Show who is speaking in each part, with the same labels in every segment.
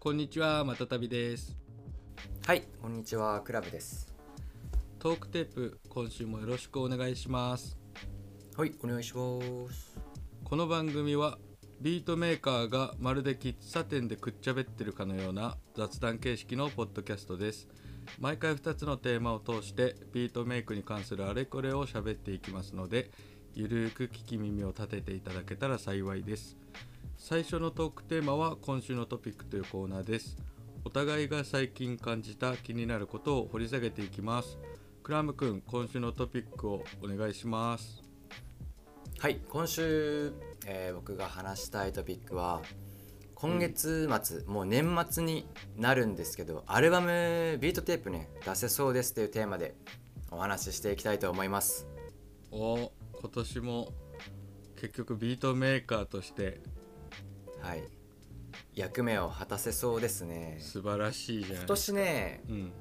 Speaker 1: こんにちは、またたびです。
Speaker 2: はい、こんにちは、クラブです。
Speaker 1: トークテープ、今週もよろしくお願いします。
Speaker 2: はい、お願いします。
Speaker 1: この番組はビートメーカーがまるで喫茶店でくっちゃべってるかのような雑談形式のポッドキャストです。毎回2つのテーマを通してビートメイクに関するあれこれを喋っていきますので、ゆるーく聞き耳を立てていただけたら幸いです。最初のトークテーマは今週のトピックというコーナーです。お互いが最近感じた気になることを掘り下げていきます。クラム君、今週のトピックをお願いします。
Speaker 2: はい、今週、えー僕が話したいトピックは、今月末、もう年末になるんですけど、アルバムビートテープね、出せそうですというテーマでお話ししていきたいと思います。
Speaker 1: お今年も結局ビートメーカーとして
Speaker 2: はい。役目を果たせそうですね。
Speaker 1: 素晴らしいじゃん
Speaker 2: 今年ね、
Speaker 1: うん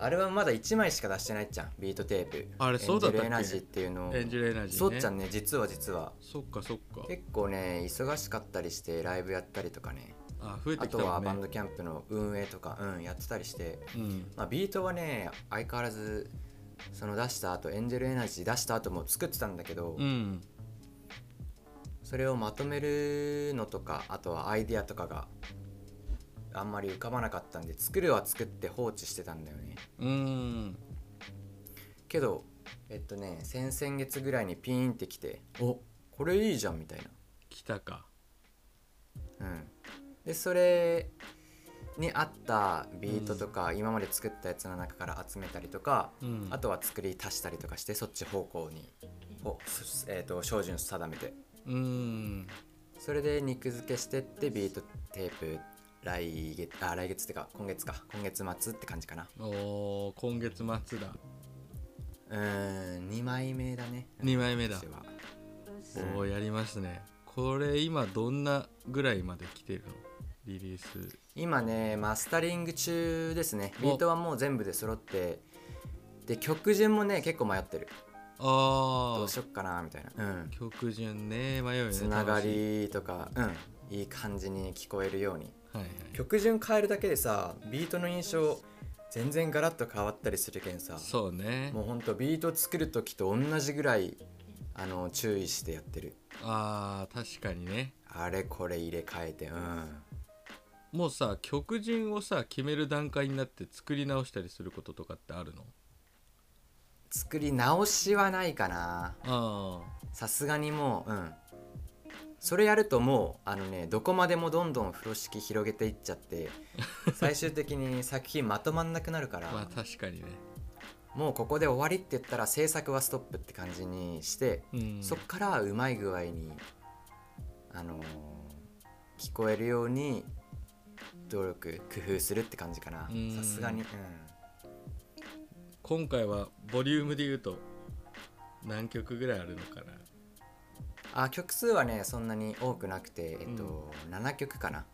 Speaker 2: アルバムまだ1枚しか出してないじゃん、ビートテープ。
Speaker 1: あれそうだったっけ？
Speaker 2: Angel Energy っていうのを。
Speaker 1: Angel Energy ね
Speaker 2: そうっちゃんね、実は実は。
Speaker 1: そっかそっか
Speaker 2: 結構ね忙しかったりしてライブやったりとかね
Speaker 1: あ増えて
Speaker 2: あ
Speaker 1: きたね
Speaker 2: とは Bandcamp の運営とか、うん、やってたりして、
Speaker 1: うん
Speaker 2: まあ、ビートはね相変わらずその出した後エンジェルエナジー出した後も作ってたんだけど、
Speaker 1: うん
Speaker 2: それをまとめるのとかあとはアイディアとかがあんまり浮かばなかったんで作るは作って放置してたんだよね。
Speaker 1: うん。
Speaker 2: けどえっとね先々月ぐらいにピーンってきてお。これいいじゃんみたいな。
Speaker 1: 来たか。
Speaker 2: うん、でそれに合ったビートとか、今まで作ったやつの中から集めたりとか、
Speaker 1: うん。
Speaker 2: あとは作り足したりとかしてそっち方向に。えー、と照準定めて
Speaker 1: うん。
Speaker 2: それで肉付けしてってビートテープ来月あ来月ってか今月か。今月末って感じかな。
Speaker 1: おー今月末だ。
Speaker 2: うーん2枚目だね。
Speaker 1: 2枚目だ。おおやりますね。これ今どんなぐらいまで来てるの？リリース。
Speaker 2: 今ねマスタリング中ですね。ビートはもう全部で揃ってで曲順もね結構迷ってる
Speaker 1: ああ
Speaker 2: どうしよっかなみたいな。うん。
Speaker 1: 曲順ね。迷うよね
Speaker 2: つながりとかうん。いい感じに聞こえるように。
Speaker 1: はいはい。
Speaker 2: 曲順変えるだけでさビートの印象全然ガラッと変わったりするけんさ。
Speaker 1: そうね。
Speaker 2: もうほんとビート作る時と同じぐらいあの注意してやってる。
Speaker 1: あー確かにね。
Speaker 2: あれこれ入れ替えてうん。
Speaker 1: もうさ曲順をさ決める段階になって作り直したりすることとかってあるの？
Speaker 2: 作り直しはないかな。
Speaker 1: あ
Speaker 2: さすがにもううん。それやるともうあのねどこまでもどんどん風呂敷広げていっちゃって 最終的に作品まとまんなくなるから、
Speaker 1: あまあ確かにね。
Speaker 2: もうここで終わりって言ったら制作はストップって感じにして、
Speaker 1: うん。
Speaker 2: そっからうまい具合にあのー聞こえるように努力工夫するって感じかな。
Speaker 1: うん。
Speaker 2: さすがにうん
Speaker 1: 今回はボリュームで言うと何曲ぐらいあるのかな？
Speaker 2: あ曲数はねそんなに多くなくてえっと、7曲かな。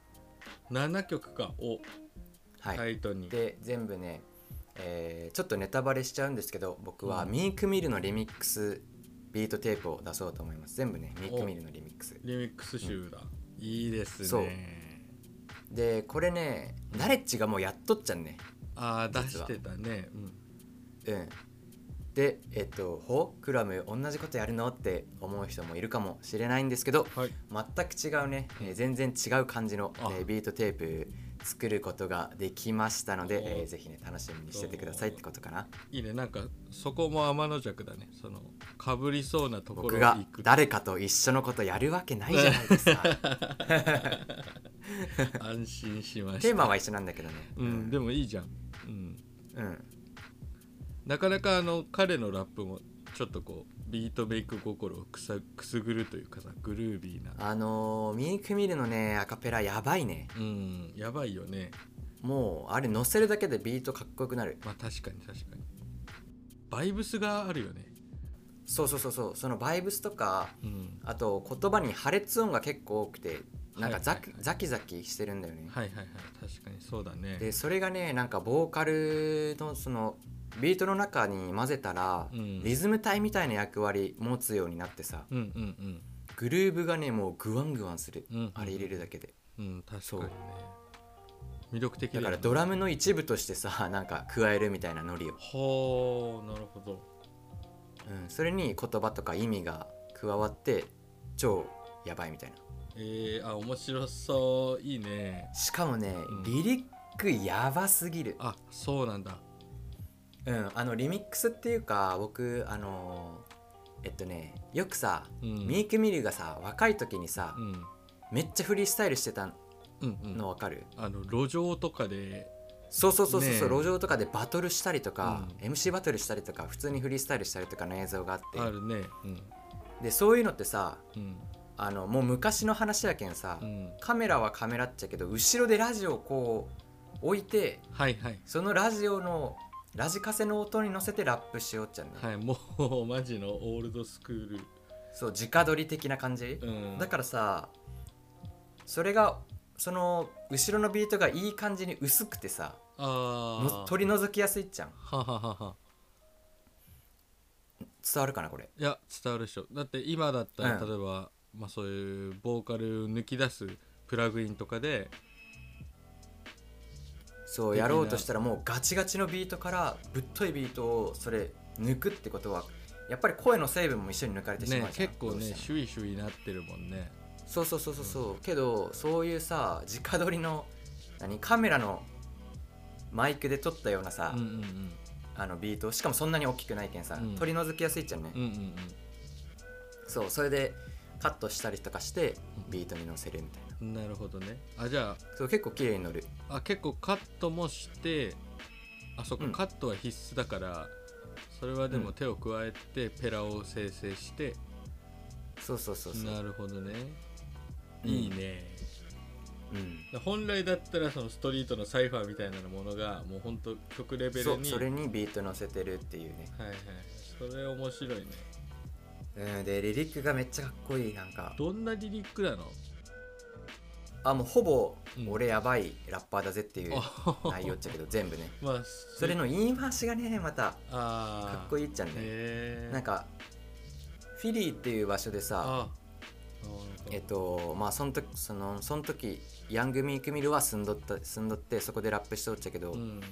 Speaker 1: 7曲か。お。
Speaker 2: はい、
Speaker 1: タイトに、
Speaker 2: で全部ね、えーちょっとネタバレしちゃうんですけど僕は
Speaker 1: うん。
Speaker 2: ミークミルのリミックスビートテープを出そうと思います。全部ね Meek Mill のリミックス。
Speaker 1: リミックス集だ、いいです
Speaker 2: そう。
Speaker 1: ね
Speaker 2: でこれね Knxwledge がもうやっとっちゃうね。
Speaker 1: ああ出してたね。うん
Speaker 2: うん。でえっと「ほクラム同じことやるの?」って思う人もいるかもしれないんですけど
Speaker 1: はい。
Speaker 2: 全く違うね、えー全然違う感じの、
Speaker 1: あ。
Speaker 2: えービートテープ作ることができましたので、
Speaker 1: お
Speaker 2: えーぜひね楽しみにしててくださいってことかな。い
Speaker 1: いね。なんかそこも天の弱だね。そのかぶりそうなところ
Speaker 2: 僕が誰かと一緒のことやるわけないじゃないですか。
Speaker 1: 安心しました。
Speaker 2: テーマは一緒なんだけどね。
Speaker 1: うん、でもいいじゃん、うん、
Speaker 2: うん
Speaker 1: なかなかあの彼のラップもちょっとこうビートメイク心をくさくすぐるというかさグルービーな。
Speaker 2: あのー、ミークミルのねアカペラやばいね。
Speaker 1: うんやばいよね。
Speaker 2: もうあれ乗せるだけでビートかっこよくなる。
Speaker 1: まあ確かに確かに。バイブスがあるよね。
Speaker 2: そうそうそうそう。そのバイブスとか
Speaker 1: うん。
Speaker 2: あと言葉に破裂音が結構多くてなんかザ,、
Speaker 1: はいはいはい。
Speaker 2: ザキザキしてるんだよね、
Speaker 1: はいはいはい。確かにそうだね。
Speaker 2: でそれがねなんかボーカルのそのビートの中に混ぜたら、
Speaker 1: うん。
Speaker 2: リズム体みたいな役割持つようになってさ
Speaker 1: うんうん
Speaker 2: グルーブがねもうグワングワンする、
Speaker 1: うんうん
Speaker 2: あれ入れるだけで。
Speaker 1: うんうん確かにね。魅力的
Speaker 2: だからドラムの一部としてさ なんか加えるみたいなノリを、
Speaker 1: はあなるほど。
Speaker 2: うん、それに言葉とか意味が加わって超やばいみたいな。
Speaker 1: えー、あ面白そう。いいね。
Speaker 2: しかもね、
Speaker 1: ん。
Speaker 2: リリックやばすぎる。
Speaker 1: あそうなんだ
Speaker 2: うんあのリミックスっていうか僕あのえっとねよくさ、
Speaker 1: うん。
Speaker 2: ミークミルがさ若い時にさ、
Speaker 1: うん。
Speaker 2: めっちゃフリースタイルしてた
Speaker 1: うんうん。
Speaker 2: のわかる、
Speaker 1: あの路上とかで
Speaker 2: そうそうそうそうそう、
Speaker 1: ねえ。
Speaker 2: 路上とかでバトルしたりとか、
Speaker 1: う
Speaker 2: MC バトルしたりとか普通にフリースタイルしたりとかの映像があって。
Speaker 1: あるね。うん。
Speaker 2: でそういうのってさ
Speaker 1: うん。
Speaker 2: あのもう昔の話やけんさ、
Speaker 1: うん。
Speaker 2: カメラはカメラっちゃけど後ろでラジオをこう置いて
Speaker 1: はいはい。
Speaker 2: そのラジオのラジカセの音に乗せてラップしようっちゃね、
Speaker 1: はいもうマジのオールドスクール。
Speaker 2: そう直撮り的な感じ、
Speaker 1: うん。
Speaker 2: だからさそれがその後ろのビートがいい感じに薄くてさ
Speaker 1: あ
Speaker 2: 取り除きやすいっちゃん。
Speaker 1: はははは。
Speaker 2: 伝わるかなこれ？
Speaker 1: いや伝わるでしょ。だって今だったら、
Speaker 2: うん。
Speaker 1: 例えば、まあ、そういうボーカル抜き出すプラグインとかで
Speaker 2: そうやろうとしたらもうガチガチのビートからぶっといビートをそれ抜くってことはやっぱり声の成分も一緒に抜かれてし
Speaker 1: ね
Speaker 2: まうじゃん。
Speaker 1: 結構ねシュイシュイなってるもんね。
Speaker 2: そうそうそうそうそう。けどそういうさ直撮りの何カメラのマイクで撮ったようなさ、
Speaker 1: うんうん。
Speaker 2: あのビートしかもそんなに大きくないけんさ、
Speaker 1: うん。
Speaker 2: 取り除きやすいっちゃうね、
Speaker 1: うんうんうん。
Speaker 2: そうそれでカットしたりとかしてビートに乗せるみたいな。
Speaker 1: うんなるほどね。あじゃ
Speaker 2: そう結構綺麗に乗る。
Speaker 1: ああ結構カットもしてあそっか、
Speaker 2: うん。
Speaker 1: カットは必須だからそれはでも手を加えてペラを生成して、
Speaker 2: そうそうそうそう。
Speaker 1: なるほどね。
Speaker 2: うん。
Speaker 1: いいね、
Speaker 2: うん。
Speaker 1: 本来だったらそのストリートのサイファーみたいなものがもうほんと曲レベルに
Speaker 2: そうそれにビート乗せてるっていうね、
Speaker 1: はいはい。それ面白いね
Speaker 2: うん、でリリックがめっちゃかっこいいなんか。
Speaker 1: どんなリリックなの？
Speaker 2: あもうほぼ
Speaker 1: うん。
Speaker 2: 俺やばいラッパーだぜっていう
Speaker 1: あ
Speaker 2: 内容っちゃけど 全部ね。
Speaker 1: まあ
Speaker 2: それの言い回しがねまた
Speaker 1: あ
Speaker 2: かっこいいっちゃね。なんかフィリーっていう場所でさ
Speaker 1: あ
Speaker 2: えっとまあその時そのその時ヤングミークミルは住んどった住んどってそこでラップしとっちゃけど、
Speaker 1: うん。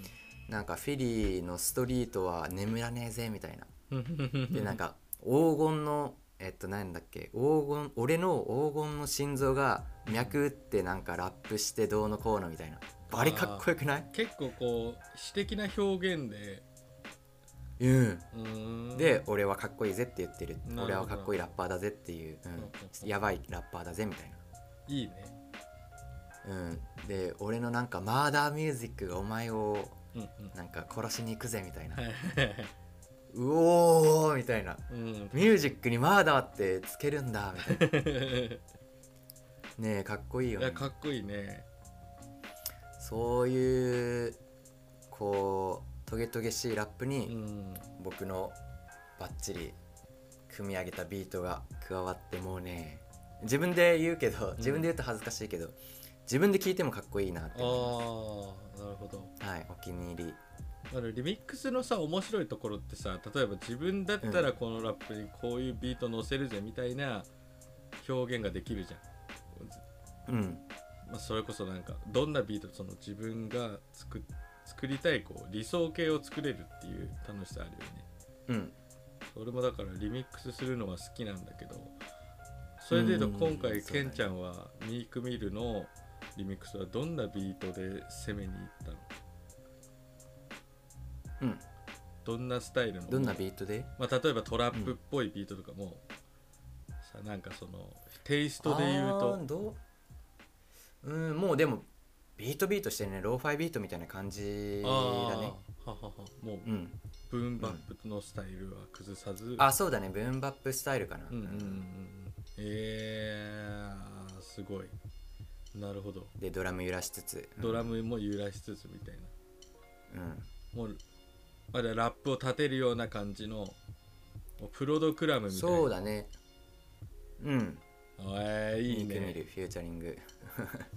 Speaker 2: なんかフィリーのストリートは眠らねえぜみたいな。で
Speaker 1: で
Speaker 2: なんか黄金のえっとなんだっけ？黄金俺の黄金の心臓が脈打ってなんかラップしてどうのこうのみたいな。バリかっこよくない？
Speaker 1: 結構こう詩的な表現で。
Speaker 2: うん。
Speaker 1: うーん。
Speaker 2: で俺はかっこいいぜって言ってる。俺はかっこいいラッパーだぜっていう、
Speaker 1: うん。
Speaker 2: やばいラッパーだぜみたい
Speaker 1: いいね。
Speaker 2: な、うん、で俺のなんかマーダーミュージックがお前をなんか殺しに行くぜみたいな
Speaker 1: う
Speaker 2: おーみたいな。
Speaker 1: うん。
Speaker 2: ミュージックにマーダーってつけるんだみたいな。ねえかっこいいよ
Speaker 1: いや
Speaker 2: ね
Speaker 1: かっこいいね。
Speaker 2: そういうこうトゲトゲしいラップ
Speaker 1: う
Speaker 2: に
Speaker 1: ん。
Speaker 2: 僕のバッチリ組み上げたビートが加わってもうね自分で言うけど自分で言うと恥ずかしいけど、自分で聞いてもかっこいいなって
Speaker 1: あ
Speaker 2: 思
Speaker 1: あなるほど。
Speaker 2: うはいお気に入り
Speaker 1: あのリミックスのさ面白いところってさ例えば自分だったらこのラップにこういうビート乗せるぜみたいな表現ができるじゃん、
Speaker 2: うん。
Speaker 1: まあ、それこそなんかどんなビートその自分が作作りたいこう理想形を作れるっていう楽しさあるよね。
Speaker 2: うん。
Speaker 1: 俺もだからリミックスするのは好きなんだけどそれでいうと
Speaker 2: うん。
Speaker 1: 今回ケンちゃんは Meek Mill のリミックスはどんなビートで攻めに行ったの？
Speaker 2: うん。
Speaker 1: どんなスタイルの？
Speaker 2: どんなビートで？
Speaker 1: まあ、例えばトラップっぽいビートとかも、さなんかそのテイストで言う
Speaker 2: あ
Speaker 1: と
Speaker 2: ーどう？うんもうでもビートビートしてね。ローファイビートみたいな感じ
Speaker 1: あ
Speaker 2: だ
Speaker 1: ー
Speaker 2: ね
Speaker 1: ははは。もう
Speaker 2: うん。
Speaker 1: ブーンバップのスタイルは崩さず、
Speaker 2: あそうだね。ブーンバップスタイルかな、
Speaker 1: うんうんうんうん。えー、すごい。なるほど。
Speaker 2: でドラム揺らしつつ、うん。
Speaker 1: ドラムも揺らしつつみたいな。
Speaker 2: うん。
Speaker 1: もうラップを立てるような感じのプロドクラムみたいな。
Speaker 2: そうだね。うん。
Speaker 1: えー、いいね。
Speaker 2: ルフューチャリング。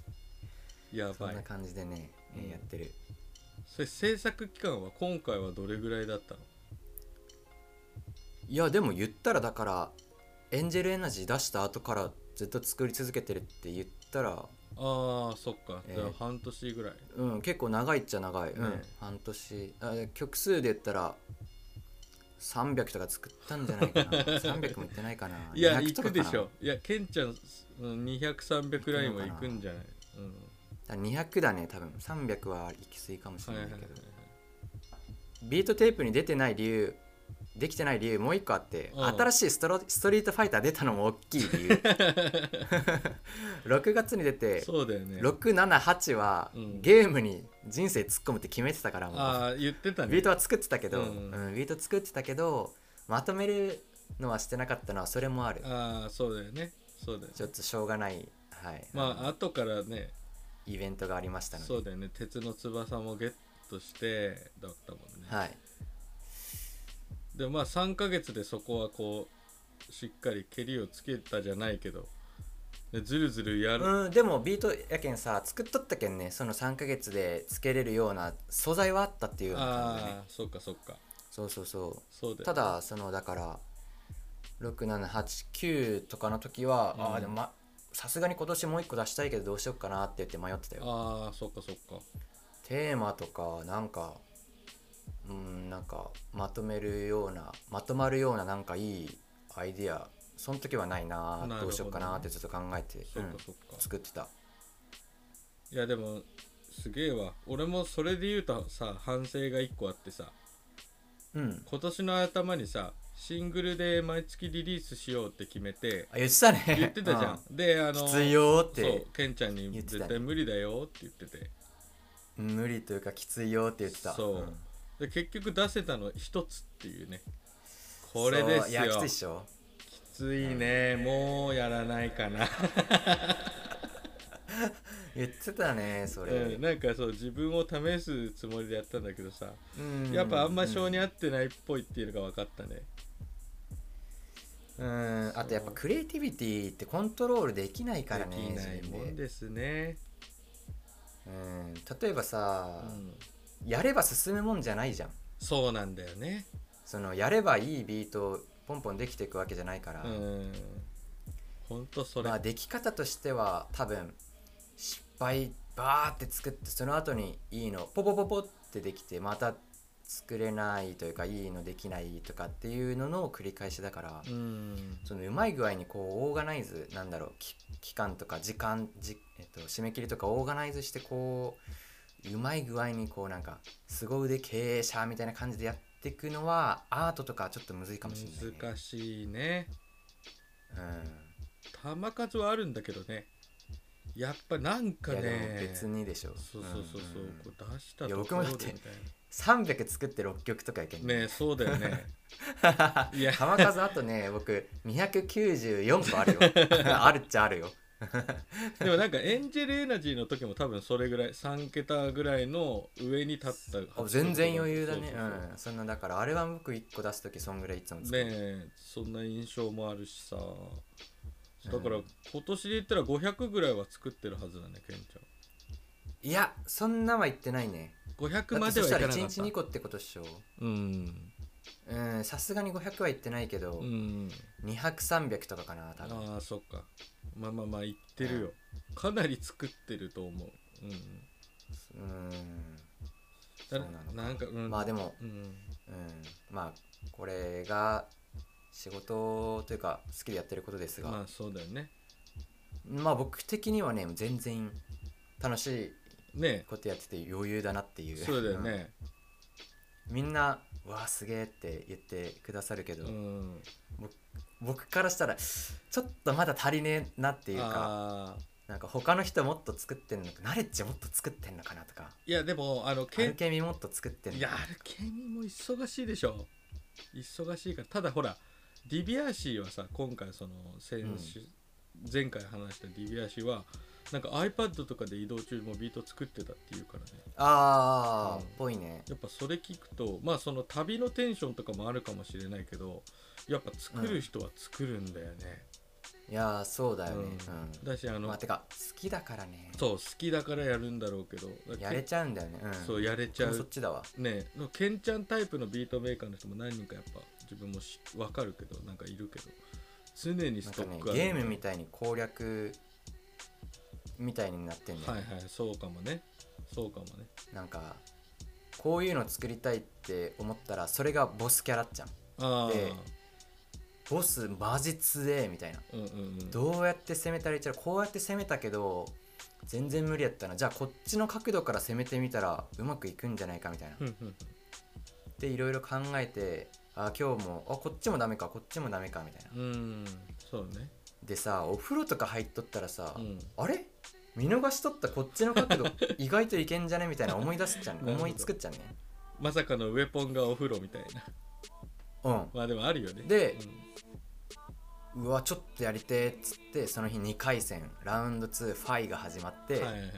Speaker 1: やば
Speaker 2: そんない感じでね、えー
Speaker 1: うん。
Speaker 2: やってる。
Speaker 1: それ制作期間は今回はどれぐらいだったの？
Speaker 2: いやでも言ったらだからエンジェルエナジー出した後からずっと作り続けてるって言ったら
Speaker 1: あああそっか、
Speaker 2: えー。
Speaker 1: じゃあ半年ぐらい。
Speaker 2: うん結構長いっちゃ長い、うん。
Speaker 1: ね
Speaker 2: 半年。あ曲数で言ったら300とか作ったんじゃないかな。300もいってないかな。い
Speaker 1: や
Speaker 2: 200
Speaker 1: 行
Speaker 2: とかかな。
Speaker 1: くでしょ。いやケンちゃん200300ラインは行くんじゃない？うん。
Speaker 2: だから200だね多分。300は行き過ぎかもし
Speaker 1: はいはいはい
Speaker 2: れないけど、ビートテープに出てない理由できてない理由もう一個あって、
Speaker 1: うん。
Speaker 2: 新しいストロストリートファイター出たのも大きい理由。6月に出て
Speaker 1: そうだよね。
Speaker 2: 678は
Speaker 1: うん。
Speaker 2: ゲームに人生突っ込むって決めてたからもう。
Speaker 1: ああ言ってたね。
Speaker 2: ビートは作ってたけど、
Speaker 1: う
Speaker 2: うんんビート作ってたけどまとめるのはしてなかったのはそれもある。
Speaker 1: ああそうだよね。そうだよね。
Speaker 2: ちょっとしょうがない、はい。
Speaker 1: まあ後からね
Speaker 2: イベントがありましたので。
Speaker 1: そうだよね。鉄の翼もゲットしてだったもんね、
Speaker 2: はい
Speaker 1: でまあ3ヶ月でそこはこうしっかり蹴りをつけたじゃないけどでずるずるやる、
Speaker 2: うん、でもビートやけんさ作っとったけんね。その3ヶ月でつけれるような素材はあったっていうような感じでね。
Speaker 1: ああそっかそっか。
Speaker 2: そうそうそ
Speaker 1: そうだ
Speaker 2: ただそのだから6789とかの時は、
Speaker 1: うん。
Speaker 2: ああでもまさすがに今年もう一個出したいけどどうしようかなって言って迷ってたよ。
Speaker 1: ああそっかそっか。
Speaker 2: テーマとかなんかうんなんかまとめるようなまとまるようななんかいいアイディアその時はないな
Speaker 1: ど
Speaker 2: うしようかなってずっと考えて、うん作ってた。
Speaker 1: いやでもすげえわ。俺もそれで言うとさ反省が1個あってさ
Speaker 2: うん。
Speaker 1: 今年の頭にさシングルで毎月リリースしようって決めて
Speaker 2: あ言ってたね。
Speaker 1: 言ってたじゃん、であの
Speaker 2: きついよーっ
Speaker 1: そう
Speaker 2: て
Speaker 1: ケンちゃんに絶対無理だよって言ってて。
Speaker 2: 無理というかきついよって言ってた。
Speaker 1: そう、
Speaker 2: ん
Speaker 1: で結局出せたの一つっていうね。これですよ。
Speaker 2: きついっしょ？
Speaker 1: きついね。もうやらないかな、
Speaker 2: 言ってたねそれ、
Speaker 1: うん、なんかそう自分を試すつもりでやったんだけどさ。
Speaker 2: うん。
Speaker 1: やっぱあんま性に合ってないっぽいっていうのが分かったね。
Speaker 2: うん。あとやっぱクリエイティビティってコントロールできないからね
Speaker 1: できないもんですね、
Speaker 2: うん。例えばさ
Speaker 1: う、ん、
Speaker 2: やれば進むもんじゃないじゃん。
Speaker 1: そうなんだよね。
Speaker 2: そのやればいいビートポンポンできていくわけじゃないから、
Speaker 1: うん。ほんとそれ、
Speaker 2: まあでき方としては多分失敗バーって作ってその後にいいのポポポポってできてまた作れないというかいいのできないとかっていうのの繰り返しだから、
Speaker 1: うん。
Speaker 2: そのうまい具合にこうオーガナイズなんだろうき期間とか時間じ、えっと、締め切りとかオーガナイズしてこううまい具合にこうなんか凄腕経営者みたいな感じでやっていくのはアートとかちょっとむずいかもしれない、ね、
Speaker 1: 難しいね。
Speaker 2: うん。
Speaker 1: 球数はあるんだけどね。やっぱなんかね。
Speaker 2: 別にでしょ。
Speaker 1: そうそうそうそう、
Speaker 2: ん。
Speaker 1: こう出したとこでみたい
Speaker 2: 300作って6曲とかやけん
Speaker 1: なねそうだよね。いや。
Speaker 2: 球数あとね僕294個あるよ。あるっちゃあるよ
Speaker 1: でもなんかエンジェルエナジーの時も多分それぐらい3桁ぐらいの上に立った
Speaker 2: あ全然余裕だね。
Speaker 1: そう
Speaker 2: ん。そんなだからあれは僕1個出す時そんぐらいいつも作る
Speaker 1: ねえそんな印象もあるしさ。だから今年で言ったら500ぐらいは作ってるはずだねケンち
Speaker 2: いやそんなは言ってないね。
Speaker 1: ゃん500
Speaker 2: だって
Speaker 1: まで
Speaker 2: そしたら1
Speaker 1: はいかなかった。
Speaker 2: 日2個ってことっしょ。
Speaker 1: うん。
Speaker 2: うんさすがに500は言ってないけど、
Speaker 1: うん。
Speaker 2: 200300とかかな多分。
Speaker 1: ああそっかまあまあまあ言ってるよ。かなり作ってると思う。うん
Speaker 2: うん。
Speaker 1: だ
Speaker 2: そうなのか。
Speaker 1: なんか、うん、
Speaker 2: まあでも
Speaker 1: うん。
Speaker 2: うん。まあこれが仕事というか好きでやってることですが、
Speaker 1: まあそうだよね。
Speaker 2: まあ僕的にはね全然楽しい
Speaker 1: ね。
Speaker 2: ことやってて余裕だなっていう。
Speaker 1: そうだよね。
Speaker 2: うん。みんな「わあすげえ」って言ってくださるけど、
Speaker 1: うん。
Speaker 2: 僕からしたらちょっとまだ足りねえなっていうかなんか他の人もっと作ってんのかナレッジもっと作ってんのかなとか
Speaker 1: いやでもあの
Speaker 2: ア
Speaker 1: ケン
Speaker 2: ルケミもっと作ってんのかな
Speaker 1: いやアルケミも忙しいでしょ。忙しいからただほらディビアシーはさ今回その先週、前回話したディビアシーはなんか iPad とかで移動中もビート作ってたっていうからね。
Speaker 2: ああ、
Speaker 1: うん。
Speaker 2: ぽいね。
Speaker 1: やっぱそれ聞くとまあその旅のテンションとかもあるかもしれないけどやっぱ作る人は作るんだよね、
Speaker 2: いやーそうだよね。
Speaker 1: うん。だしあ
Speaker 2: うん、
Speaker 1: の、
Speaker 2: まあてか好きだからね。
Speaker 1: そう好きだからやるんだろうけど
Speaker 2: やれちゃうんだよね。うん。
Speaker 1: そうやれちゃ
Speaker 2: 僕もそうっちだわ。
Speaker 1: ねのケンちゃんタイプのビートメーカーの人も何人かやっぱ自分もし分かるけどなんかいるけど常にストックある
Speaker 2: ゲームみたいに攻略みたいになってんだよね、
Speaker 1: はいはいそうかもね。そうかもね。
Speaker 2: なんかこういうの作りたいって思ったらそれがボスキャラっちゃん。でボスマジ強えみたいな。
Speaker 1: うんうんうん。
Speaker 2: どうやって攻めたらいいっちゃうこうやって攻めたけど全然無理やったな。じゃあこっちの角度から攻めてみたらうまくいくんじゃないかみたいな。
Speaker 1: うんうん
Speaker 2: でいろいろ考えてあ今日もあこっちもダメかこっちもダメかみたいな。
Speaker 1: うんそうね。
Speaker 2: でさお風呂とか入っとったらさ、
Speaker 1: うん。
Speaker 2: あれ？見逃しとったこっちの角度 意外といけんじゃね？みたいな思い出すっちゃう
Speaker 1: なるほど。
Speaker 2: 思いつくっちゃうね。
Speaker 1: まさかのウェポンがお風呂みたいな。
Speaker 2: うん。
Speaker 1: まあでもあるよね。
Speaker 2: で
Speaker 1: うん。
Speaker 2: うわちょっとやりてーっつってその日2回戦ラウンド2ファイが始まって、
Speaker 1: はいはいはい。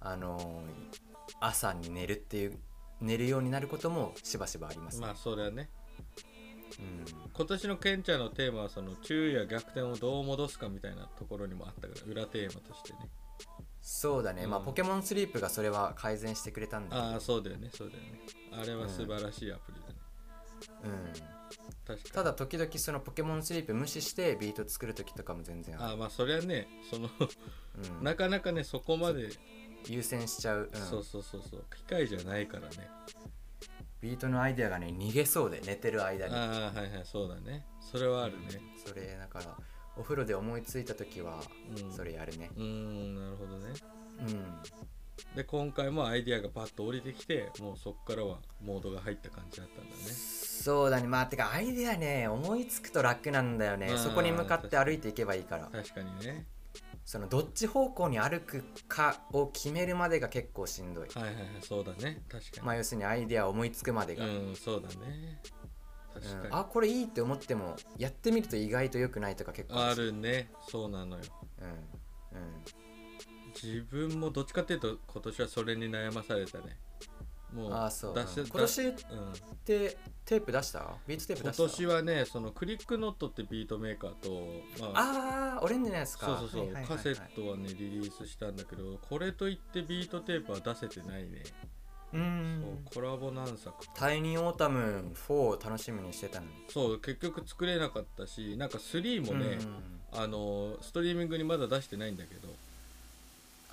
Speaker 2: あのー朝に寝るっていう寝るようになることもしばしばあります、
Speaker 1: まあそれはね。
Speaker 2: うん、
Speaker 1: 今年のケンちゃんのテーマはその注意や逆転をどう戻すかみたいなところにもあったから裏テーマとしてね。
Speaker 2: そうだね、まあ
Speaker 1: うん
Speaker 2: ポケモンスリープがそれは改善してくれたんだ
Speaker 1: ああそうだよね。そうだよね。あれは素晴らしいアプリだね、
Speaker 2: うん、
Speaker 1: 確かに。
Speaker 2: ただ時々そのポケモンスリープ無視してビート作る時とかも全然ある。
Speaker 1: ああまあそれはねその
Speaker 2: うん。
Speaker 1: なかなかねそこまで、
Speaker 2: 優先しちゃう、うん。
Speaker 1: そうそうそうそう。機械じゃないからね
Speaker 2: ビートのアイデアがね逃げそうで寝てる間に。
Speaker 1: ああはいはいそうだね。それはあるね。
Speaker 2: それだからお風呂で思いついた時は
Speaker 1: うん。
Speaker 2: それやるね。
Speaker 1: うーんなるほどね。
Speaker 2: うん、
Speaker 1: で今回もアイディアがパッと降りてきてもうそっからはモードが入った感じだったんだね。
Speaker 2: そうだね。まあてかアイデアね思いつくと楽なんだよね。
Speaker 1: うん
Speaker 2: そこに向かって歩いていけばいいから。
Speaker 1: 確かにね
Speaker 2: そのどっち方向に歩くかを決めるまでが結構しんどい。
Speaker 1: はいはいはいそうだね。確かに、
Speaker 2: まあ要するにアイデアを思いつくまでが、
Speaker 1: うんそうだね。確かに、
Speaker 2: うん。あこれいいって思ってもやってみると意外と良くないとか結構
Speaker 1: あるしね。そうなのよ。
Speaker 2: うん。うん。
Speaker 1: 自分もどっちかっていうと今年はそれに悩まされたねもう
Speaker 2: ああそう、
Speaker 1: 出し
Speaker 2: うん今年っ
Speaker 1: うん
Speaker 2: てテープ出した？ビートテープ
Speaker 1: 今
Speaker 2: 出した？
Speaker 1: 年はねそのクリックノットってビートメーカーとまあ
Speaker 2: ああオレンジのやつか。
Speaker 1: そうそうそう、
Speaker 2: はいはいはい。はい
Speaker 1: カセットはねリリースしたんだけどこれといってビートテープは出せてないね、
Speaker 2: うー
Speaker 1: そうんコラボ何作
Speaker 2: タイニーオータム4を楽しみにしてたのに。
Speaker 1: そう結局作れなかったしなんか3もね、
Speaker 2: うん。
Speaker 1: あのストリーミングにまだ出してないんだけど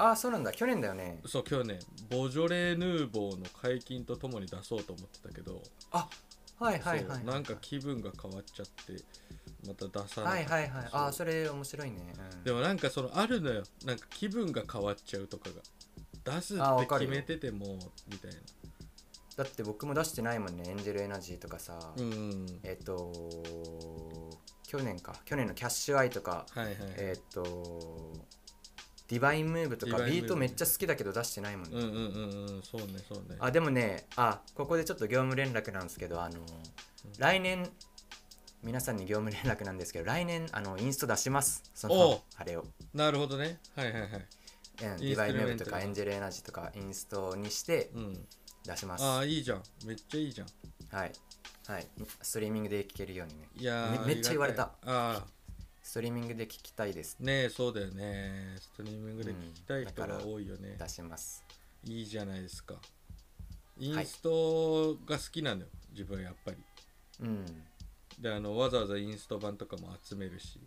Speaker 2: ああそうなんだ。去年だよね。
Speaker 1: そう今日ねボジョレ・ヌーボーの解禁とともに出そうと思ってたけど、
Speaker 2: あはいはいはい
Speaker 1: なんか気分が変わっちゃってまた出さなかった。
Speaker 2: はいはいはい。ああ
Speaker 1: そ
Speaker 2: それ面白いね、うん。
Speaker 1: うでもなんかそのあるのよ。なんか気分が変わっちゃうとかが。出すって決めててもみたいな。
Speaker 2: だって僕も出してないもんねエンジェルエナジーとかさ、
Speaker 1: うん
Speaker 2: えっ、と去年か。去年のキャッシュアイとか。
Speaker 1: はいはい、
Speaker 2: えっ、とディバインムーブとかビートめっちゃ好きだけど出してないもんね、
Speaker 1: うんうんうんうんそうねそうね。
Speaker 2: あでもねあここでちょっと業務連絡なんですけどあの、来年皆さんに業務連絡なんですけど来年あのインスト出します。そのあれを、
Speaker 1: なるほどね。はいはいはい。
Speaker 2: うん、ディバインムーブとかエンジェルエナジーとかインストにして
Speaker 1: うん。
Speaker 2: 出します、
Speaker 1: ああいいじゃん。めっちゃいいじゃん。
Speaker 2: はい。はい。ストリーミングで聴けるようにね。
Speaker 1: いやー
Speaker 2: めめっちゃ言われた。
Speaker 1: ああ
Speaker 2: ストリーミングで聴きたいです。
Speaker 1: あねえそうだよね。ストリーミングで聞きたい人が多いよね、
Speaker 2: 出します。
Speaker 1: いいじゃないですか。インストが好きなのよ。自分はやっぱり。
Speaker 2: うん。
Speaker 1: であのわざわざインスト版とかも集めるし。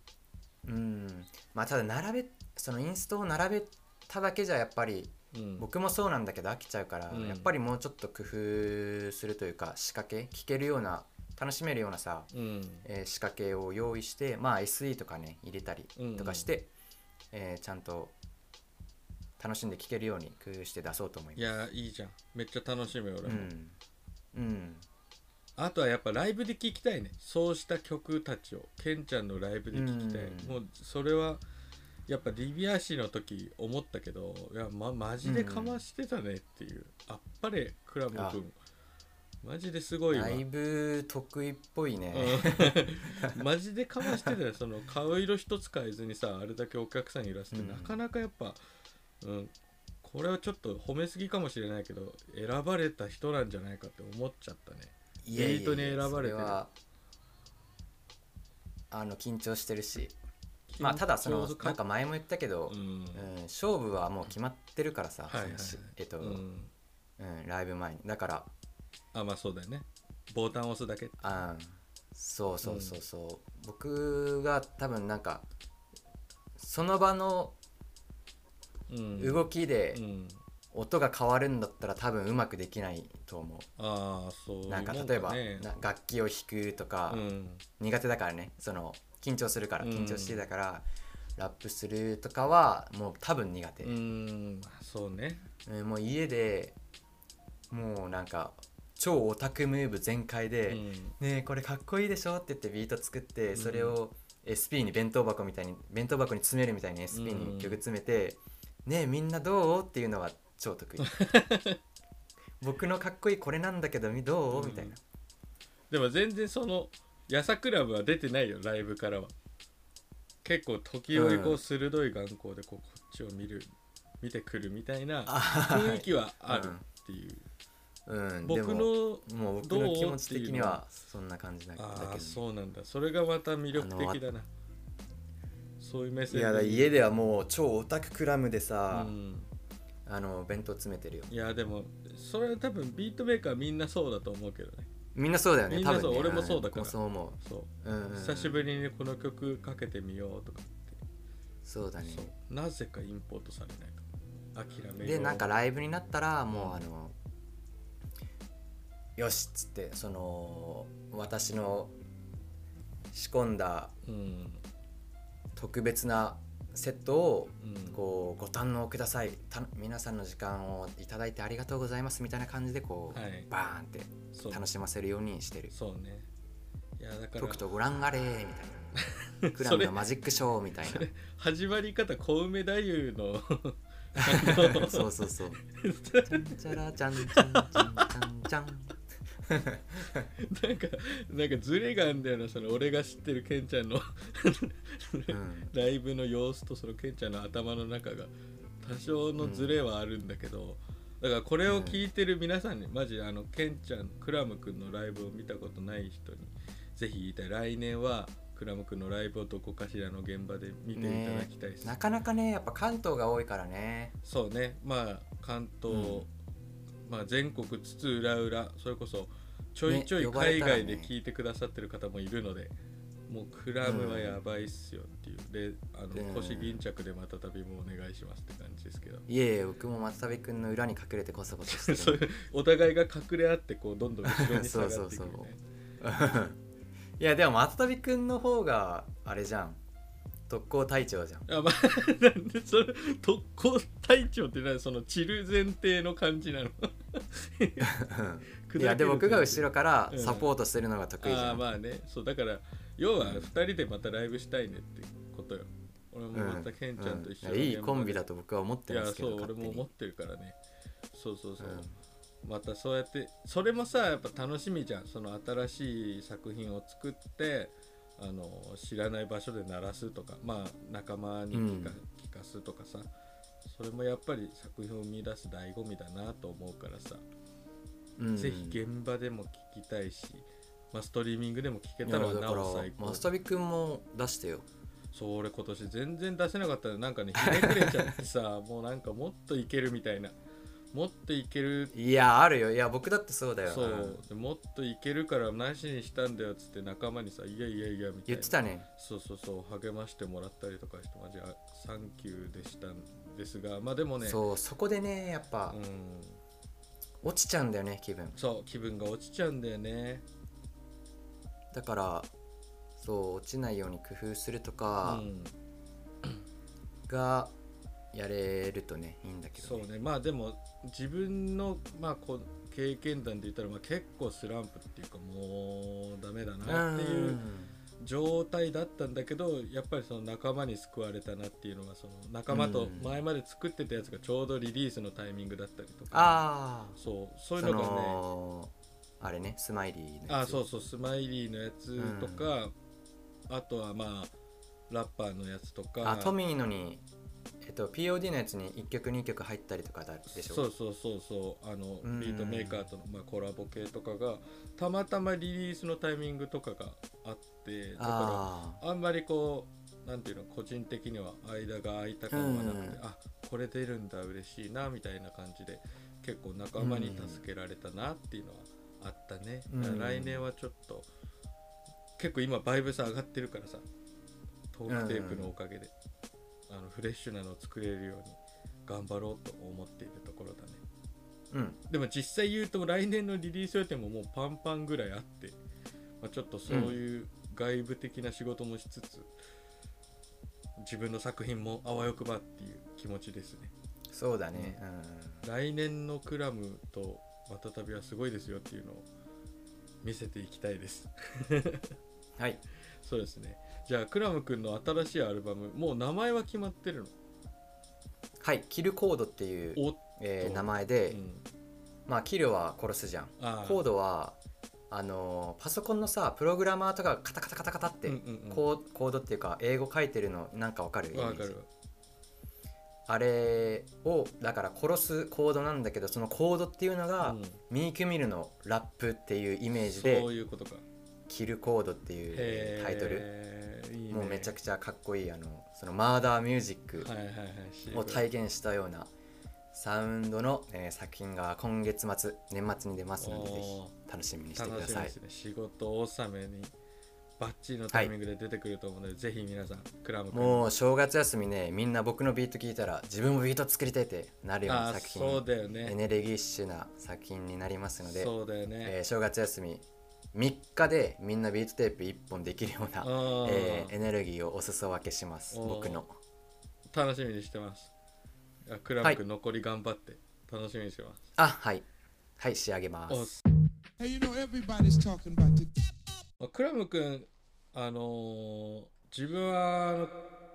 Speaker 2: うん。まあただ並べそのインストを並べただけじゃやっぱり
Speaker 1: うん。
Speaker 2: 僕もそうなんだけど飽きちゃうから、
Speaker 1: うん。
Speaker 2: やっぱりもうちょっと工夫するというか仕掛け聞けるような楽しめるようなさ、
Speaker 1: うん。
Speaker 2: えー仕掛けを用意してまあ SE とかね入れたりとかして、えーちゃんと楽しんで聴けるように工夫して出そうと思い
Speaker 1: い
Speaker 2: ます。
Speaker 1: やいいじゃん。めっちゃ楽しみ俺も、
Speaker 2: うん。うん。
Speaker 1: あとはやっぱライブで聴きたいね。そうした曲たちを。ケンちゃんのライブで聴きたい、
Speaker 2: うん。
Speaker 1: もうそれはやっぱリビアシの時思ったけどいやまマジでかましてたねっていう、あっぱれクラモ君マジですごいわ。
Speaker 2: だいぶ得意っぽいね、
Speaker 1: うん。マジでかましてたよその顔色一つ変えずにさあれだけお客さんいらすって、
Speaker 2: うん。
Speaker 1: なかなかやっぱ、うん、これはちょっと褒めすぎかもしれないけど選ばれた人なんじゃないかって思っちゃったね。
Speaker 2: いやいやいや
Speaker 1: エイトに選ばれてる
Speaker 2: そはあの緊張してるし。まあただその
Speaker 1: 緊張
Speaker 2: なんか前も言ったけど、
Speaker 1: う
Speaker 2: うん
Speaker 1: ん
Speaker 2: 勝負はもう決まってるからさ、
Speaker 1: はいはいはい。
Speaker 2: そのしえっと、
Speaker 1: う
Speaker 2: うん
Speaker 1: ん
Speaker 2: ライブ前に。だから
Speaker 1: あまあそうだよね。ボタン押すだけ。
Speaker 2: あー。そうそうそうそう、僕が多分なんかその場の
Speaker 1: うん。
Speaker 2: 動きで
Speaker 1: うん。
Speaker 2: 音が変わるんだったら多分うまくできないと思
Speaker 1: ああそう
Speaker 2: なんか例えばな楽器を弾くとか、
Speaker 1: うん。
Speaker 2: 苦手だからね。その緊張するから
Speaker 1: うん。
Speaker 2: 緊張してたから、ラップするとかはもう多分苦手、
Speaker 1: うん。まあそうね。
Speaker 2: えーもう家でもうなんか超オタクムーブ全開で、
Speaker 1: うん。
Speaker 2: ねえこれかっこいいでしょって言ってビート作って
Speaker 1: ん。
Speaker 2: それを SP に弁当箱みたいに弁当箱に詰めるみたいに SP
Speaker 1: うん。
Speaker 2: に曲詰めて、ねえみんなどう？っていうのは超得意。僕のかっこいいこれなんだけどみどう、
Speaker 1: うん
Speaker 2: みたいな。
Speaker 1: でも全然そのやさクラブは出てないよライブからは。結構時折こ
Speaker 2: う
Speaker 1: うん。鋭い眼光でこうこっちを見る見てくるみたいな
Speaker 2: あ
Speaker 1: 雰囲気はあるっていう、
Speaker 2: うんでも
Speaker 1: 僕の
Speaker 2: もう僕の気持ち的にはそんな感じだだけど。
Speaker 1: そうなんだ。それがまた魅力的だな。そういう目線
Speaker 2: いや家ではもう超オタククラムで
Speaker 1: う
Speaker 2: さ、
Speaker 1: ん。
Speaker 2: あの弁当詰めてるよ。
Speaker 1: いやでもそれは多分ビートメーカーみんなそうだと思うけどね。
Speaker 2: みんなそうだよね
Speaker 1: みんなそう
Speaker 2: 多分ね。
Speaker 1: 俺もそうだから。
Speaker 2: んそう思
Speaker 1: そう。
Speaker 2: う、うんうん、
Speaker 1: 久しぶりにこの曲かけてみようとかって。
Speaker 2: そうだね。
Speaker 1: そう。なぜかインポートされないと。諦め
Speaker 2: でなんかライブになったらもうあのよしっつってその私の仕込んだ
Speaker 1: うん
Speaker 2: 特別なセットを
Speaker 1: うん。
Speaker 2: こうご堪能ください。た皆さんの時間をいただいてありがとうございますみたいな感じでこう、
Speaker 1: はい。
Speaker 2: バーンって楽しませるようにしてる。
Speaker 1: そうね。いやだから
Speaker 2: とくとご覧あれみたいな。クラムのマジックショーみたい
Speaker 1: それ始まり方小梅太夫の
Speaker 2: な そうそうそう。ちゃんちゃらちゃんちゃんちゃんちゃんちゃん
Speaker 1: なんかなんかズレがあるんだよなその俺が知ってるケンちゃんの。
Speaker 2: うん。
Speaker 1: ライブの様子とそのケンちゃんの頭の中が多少のズレはあるんだけど、だからこれを聞いてる皆さんに、マジあのケンちゃんクラムくんのライブを見たことない人にぜひ言いたい。来年はクラムくんのライブをどこかしらの現場で見ていただきたいです、
Speaker 2: なかなかねやっぱ関東が多いからね。
Speaker 1: そうね。まあ関東、
Speaker 2: うん
Speaker 1: まあ、全国津々浦々それこそちょいちょい海外で聞いてくださってる方もいるので、もうクラムはやばいっすよっていう、であの、
Speaker 2: うん
Speaker 1: 腰巾着でまた旅もお願いしますって感じですけど。
Speaker 2: いえいえ僕も松旅くんの裏に隠れてこそこそして
Speaker 1: そう
Speaker 2: る
Speaker 1: お互いが隠れ合ってこうどんどん後ろに下がっていくみたいな
Speaker 2: そうそうそう。いやでも松旅くんの方があれじゃん特攻隊長じゃん。
Speaker 1: あまあ なんでそれ特攻隊長って何？その散る前提の感じなの？
Speaker 2: いやで僕が後
Speaker 1: ろ
Speaker 2: ろからサポートするのが得意じゃん、
Speaker 1: ああまあね。そうだから要は2人でまたライブしたいねってことよ。俺もまたケンちゃんと一緒
Speaker 2: うん。いいコンビ
Speaker 1: だ
Speaker 2: だと僕は思って
Speaker 1: いや
Speaker 2: ますけど
Speaker 1: そう俺も思ってるからね。そうそうそう、
Speaker 2: うん。
Speaker 1: またそうやってそれもさやっぱ楽しみじゃん。その新しい作品を作ってあの知らない場所で鳴らすとかまあ仲間に聞か,、聞かすとかさそれもやっぱり作品を生み出す醍醐味だなと思うからさ、
Speaker 2: うん。
Speaker 1: ぜひ現場でも聞きたいし、まあ、ストリーミングでも聞け
Speaker 2: い
Speaker 1: たらなお最高。
Speaker 2: 松旅くんも出してよ。
Speaker 1: そう俺今年全然出せなかったらなんかねひねくれちゃってさ もうなんかもっといけるみたいなもっといける
Speaker 2: いやあるよ。いや僕だってそうだよ。
Speaker 1: そう。でもっといけるからなしにしたんだよっつって仲間にさ「いやいやいや」みたいな。
Speaker 2: 言ってたね。
Speaker 1: そうそうそう励ましてもらったりとかしてマジあサンキューでしたんですがまあでもね
Speaker 2: そうそこでねやっぱ
Speaker 1: うん。
Speaker 2: 落ちちゃうんだよね気分。
Speaker 1: そう気分が落ちちゃうんだよね。
Speaker 2: だからそう落ちないように工夫すると
Speaker 1: う
Speaker 2: か
Speaker 1: ん。
Speaker 2: がやれるとねいいんだけど、ね。
Speaker 1: そうね。まあでも自分のまあこう経験談で言ったらまあ結構スランプっていうかもうダメだなっていう状態だったんだけどやっぱりその仲間に救われたなっていうのがその仲間と前まで作ってたやつがちょうどリリースのタイミングだったりとか。
Speaker 2: ああ。
Speaker 1: そう。そういう
Speaker 2: そ
Speaker 1: のがね
Speaker 2: のあれねスマイリーのやつ。
Speaker 1: あそうそう。スマイリーのやつとか、あとはまあラッパーのやつとか。
Speaker 2: あトミーのにえっと POD のやつに1曲2曲入ったりとかだでしょ？
Speaker 1: そうそうそうそう。あの
Speaker 2: うん。
Speaker 1: ビートメーカーとの、まあ、コラボ系とかがたまたまリリースのタイミングとかがあってだか
Speaker 2: あ
Speaker 1: らあんまりこうなんていうの個人的には間が空いた感はなくて、
Speaker 2: うん。
Speaker 1: あこれ出るんだ嬉しいなみたいな感じで結構仲間に助けられたなっていうのはあったね、来年はちょっと結構今バイブス上がってるからさトークテープのおかげで、あのフレッシュなのを作れるように頑張ろうと思っているところだね。
Speaker 2: うん。
Speaker 1: でも実際言うと来年のリリース予定ももうパンパンぐらいあって、まあ、ちょっとそういう外部的な仕事もしつつ、自分の作品もあわよくばっていう気持ちですね。
Speaker 2: そうだね。
Speaker 1: 来年のクラムとまた旅はすごいですよっていうのを見せていきたいです。
Speaker 2: うんはい。
Speaker 1: そうですねじゃあクラムくんの新しいアルバムもう名前は決まってるの？
Speaker 2: はいキルコードっていう、
Speaker 1: おっ
Speaker 2: えー
Speaker 1: と
Speaker 2: 名前で、
Speaker 1: うん。
Speaker 2: まあキルは殺すじゃん。
Speaker 1: あー
Speaker 2: コードはあのーパソコンのさプログラマーとかがカタカタカタカタって、
Speaker 1: うんうんうん。
Speaker 2: コーコードっていうか英語書いてるのなんかわかる？イメージ。
Speaker 1: わかる
Speaker 2: あれをだから殺すコードなんだけどそのコードっていうのが、
Speaker 1: うん。
Speaker 2: ミークミルのラップっていうイメージ
Speaker 1: そう
Speaker 2: で
Speaker 1: いうことか
Speaker 2: キルコードっていうタイトル。
Speaker 1: いいね。
Speaker 2: もうめちゃくちゃかっこいいあのその murder music
Speaker 1: はいはいはい
Speaker 2: を体現したようなサウンドの、えー作品が今月末年末に出ますのでぜひお楽しみにしてください。
Speaker 1: ね仕事納めにバッチリのタイミングで出てくると思うので、ぜひ皆さんクラム君
Speaker 2: もう正月休みねみんな僕のビート聞いたら自分もビート作りたいってなるような作品
Speaker 1: そうだよね。
Speaker 2: エネルギッシュな作品になりますので、
Speaker 1: そうだよね、
Speaker 2: えー正月休み3日でみんなビートテープ1本できるような、えーエネルギーをお裾分けします。僕の。
Speaker 1: 楽しみにしてます。クラム君残り頑張って。楽しみにしてます、
Speaker 2: あはい。はい仕上げま
Speaker 1: お
Speaker 2: す。
Speaker 1: クラム君あのー自分はあの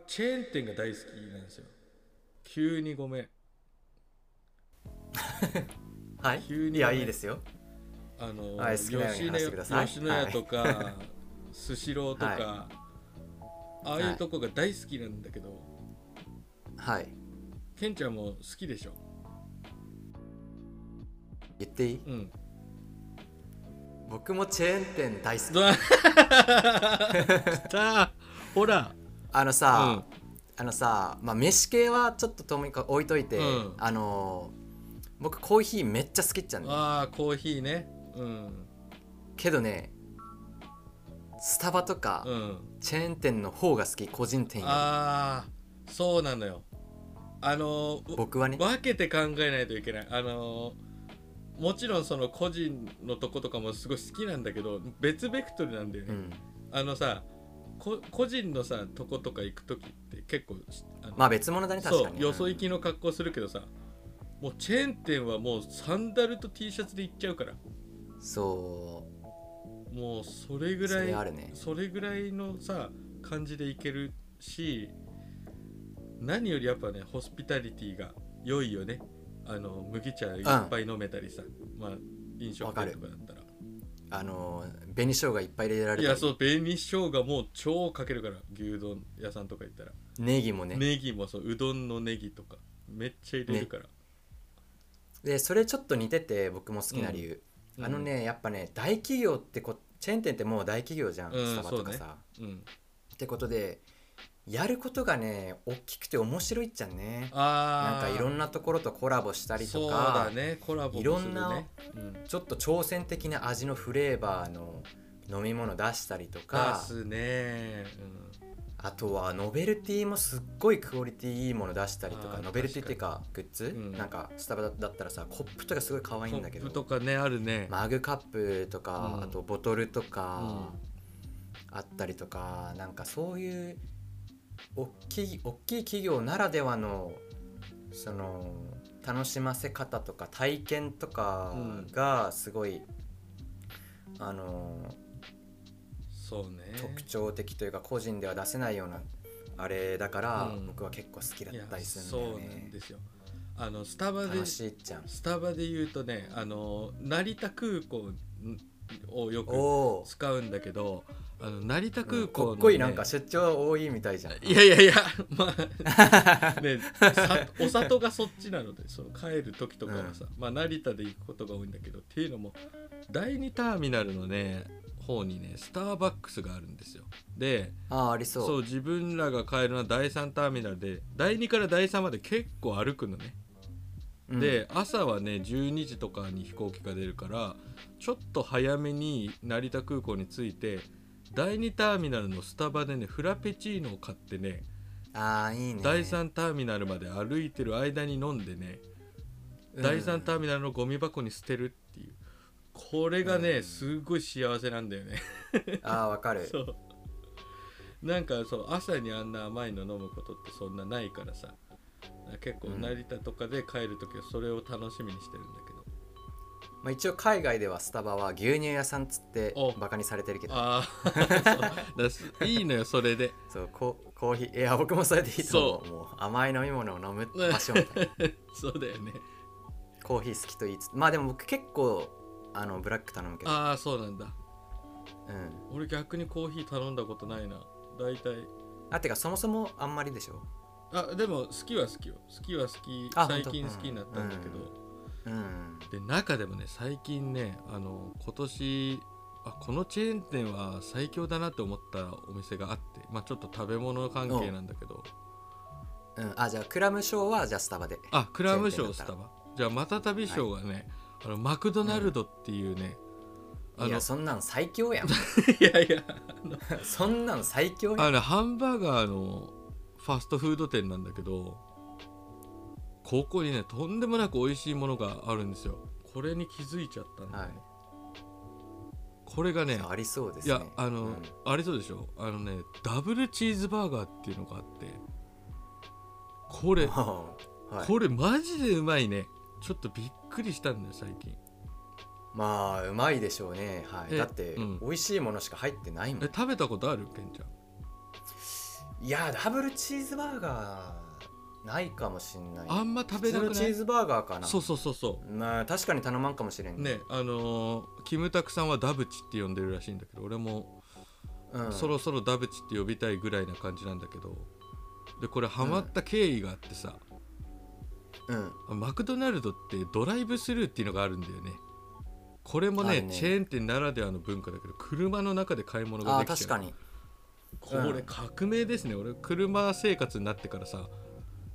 Speaker 1: チェーン店が大好きなんですよ。急にごめん。
Speaker 2: はい。
Speaker 1: 急に
Speaker 2: いやいいですよ
Speaker 1: あのー
Speaker 2: はい好きなように話してください。
Speaker 1: 吉野家とか、スシローとか、
Speaker 2: は
Speaker 1: ああいうとこが大好きなんだけど、
Speaker 2: はい。
Speaker 1: ケンちゃんも好きでしょ？
Speaker 2: 言っていい？
Speaker 1: うん。
Speaker 2: 僕もチェーン店大好き。
Speaker 1: ほら。
Speaker 2: あのさ、あのさまあ飯系はちょっとともかく置いといて、
Speaker 1: うん。
Speaker 2: あのー僕コーヒーめっちゃ好きっちゃうね
Speaker 1: ああコーヒーねうん。
Speaker 2: けどねスタバとか、
Speaker 1: うん。
Speaker 2: チェーン店の方が好き個人店より。
Speaker 1: ああそうなのよ。あのー
Speaker 2: 僕はね。
Speaker 1: 分けて考えないといけない。あのーもちろんその個人のとことかもすごい好きなんだけど別ベクトルなんだよね、
Speaker 2: うん。
Speaker 1: あのさこ個人のさとことか行く時って結構あの
Speaker 2: まあ別物だね確
Speaker 1: そ
Speaker 2: かに。
Speaker 1: うよそ行きの格好するけどさもうチェーン店はもうサンダルと T シャツで行っちゃうから
Speaker 2: う。んそ
Speaker 1: もうそれぐ
Speaker 2: うそ
Speaker 1: らい
Speaker 2: れあるね。
Speaker 1: それぐらいのさ感じでいけるし何よりやっぱねホスピタリティが良いよね。あの麦茶いっぱい飲めたりさ、まあ飲食店とかだったら。
Speaker 2: あのー紅生姜いっぱい入れられたり。
Speaker 1: いやそう紅生姜もう超かけるから牛丼屋さんとか行ったら。
Speaker 2: ネギもね。
Speaker 1: ネギもそううどんのネギとかめっちゃ入れるから、
Speaker 2: でそれちょっと似てて僕も好きな理由、
Speaker 1: うん
Speaker 2: あのねやっぱね大企業ってこチェーン店ってもう大企業じゃん、
Speaker 1: うん
Speaker 2: スタバとかさ、
Speaker 1: うん。
Speaker 2: ってことでやることがね大きくて面白いっちゃんねなんかいろんなところとコラボしたりとか
Speaker 1: だねね。
Speaker 2: いろんな
Speaker 1: うん、
Speaker 2: ちょっと挑戦的な味のフレーバーの飲み物出したりと
Speaker 1: 出
Speaker 2: か
Speaker 1: すね、
Speaker 2: あとはノベルティもすっごいクオリティいいもの出したりとかノベルティっていうかグッズ、
Speaker 1: うん。
Speaker 2: なんかスタバだったらさコップとかすごい可
Speaker 1: うん、
Speaker 2: 愛いんだけど。
Speaker 1: とかねあるね、
Speaker 2: マグカップとか、
Speaker 1: うん。
Speaker 2: あとボトルとか、あったりとかなんかそういう大きい大きい企業ならではのその楽しませ方とか体験とかがすごい、あの
Speaker 1: そうね。
Speaker 2: 特徴的というか個人では出せないようなあれだから、
Speaker 1: うん。
Speaker 2: 僕は結構好きだったりするんだ
Speaker 1: そうなん
Speaker 2: よね
Speaker 1: ですよ。あのスタバでスタバで言うとねあの成田空港をよく使うんだけどあの成田空港の、ね
Speaker 2: かっこいいなんか出張多いみたいじゃん。
Speaker 1: いやいやいやまあ ねさお里がそっちなのでその帰る時とかはさ、まあ成田で行くことが多いんだけどっていうのも第2ターミナルのね方にねスターバックスがあるんですよ。で
Speaker 2: ああありそう。
Speaker 1: そう自分らが帰るのは第3ターミナルで第2から第3まで結構歩くのね、
Speaker 2: うん。
Speaker 1: で朝はね12時とかに飛行機が出るからちょっと早めに成田空港に着いて第2ターミナルのスタバでねフラペチーノを買ってね
Speaker 2: ああいいね。
Speaker 1: 第3ターミナルまで歩いてる間に飲んでね、
Speaker 2: うん。
Speaker 1: 第3ターミナルのゴミ箱に捨てるっていうこれがね、
Speaker 2: うん。
Speaker 1: すごい幸せなんだよね。
Speaker 2: ああわかる。
Speaker 1: そう。なんかそう朝にあんな甘いの飲むことってそんなないからさ。結構
Speaker 2: うん
Speaker 1: 成田とかで帰る時はそれを楽しみにしてるんだけど、
Speaker 2: まあ、一応海外ではスタバは牛乳屋さんつって
Speaker 1: お。
Speaker 2: バカにされてるけど。
Speaker 1: ああいいのよそれで。
Speaker 2: そうココーヒーいや僕もそれでいいと思う。もう甘い飲み物を飲む場所みたいな。
Speaker 1: そうだよね。
Speaker 2: コーヒー好きと言いつつ。まあでも僕結構あのブラック頼むけど。
Speaker 1: ああそうなんだ。
Speaker 2: うん。
Speaker 1: 俺逆にコーヒー頼んだことないな。大体。
Speaker 2: あてかそもそもあんまりでしょ？
Speaker 1: あでも好きは好きよ。好きは好き。
Speaker 2: あ
Speaker 1: 最近好きになったんだけど、
Speaker 2: うん
Speaker 1: で中でもね最近ねあの今年あこのチェーン店は最強だなって思ったお店があって。まあちょっと食べ物関係なんだけど。
Speaker 2: うん、あじゃあクラムショーはじゃあスタバで。
Speaker 1: あクラムショースタバ。じゃあまた旅ショーがね、あのマクドナルドっていうね、あの
Speaker 2: いやそんなん最強やん。
Speaker 1: いやいや
Speaker 2: そんなん最強やん。
Speaker 1: あのハンバーガーのファストフード店なんだけどここにねとんでもなく美味しいものがあるんですよ。これに気づいちゃったんだよね、これがね
Speaker 2: ありそうです
Speaker 1: い
Speaker 2: ね
Speaker 1: やあの、
Speaker 2: うん。
Speaker 1: あれそうでしょ。あのねダブルチーズバーガーっていうのがあってこれ
Speaker 2: はい、
Speaker 1: これマジでうまいねちょっとびっくりしたんだよ最近。
Speaker 2: まあうまいでしょうね。はい。
Speaker 1: え
Speaker 2: だって、
Speaker 1: うん。
Speaker 2: 美味しいものしか入ってないもん。
Speaker 1: え食べたことある？ケンちゃん。
Speaker 2: いやダブルチーズバーガーないかもしんない。
Speaker 1: あんま食べなくない？
Speaker 2: チーズバーガーかな。
Speaker 1: そうそうそうそう。
Speaker 2: まあ確かに頼まんかもしれん
Speaker 1: ねあのーキムタクさんはダブチって呼んでるらしいんだけど俺も
Speaker 2: うん、
Speaker 1: そろそろダブチって呼びたいぐらいな感じなんだけど。でこれハマった経緯があってさ、
Speaker 2: うん
Speaker 1: マクドナルドってドライブスルーっていうのがあるんだよね。これもね
Speaker 2: ね。
Speaker 1: チェーン店ならではの文化だけど車の中で買い物が
Speaker 2: あ
Speaker 1: できちゃう。
Speaker 2: 確かに。
Speaker 1: これ革命ですね、俺車生活になってからさ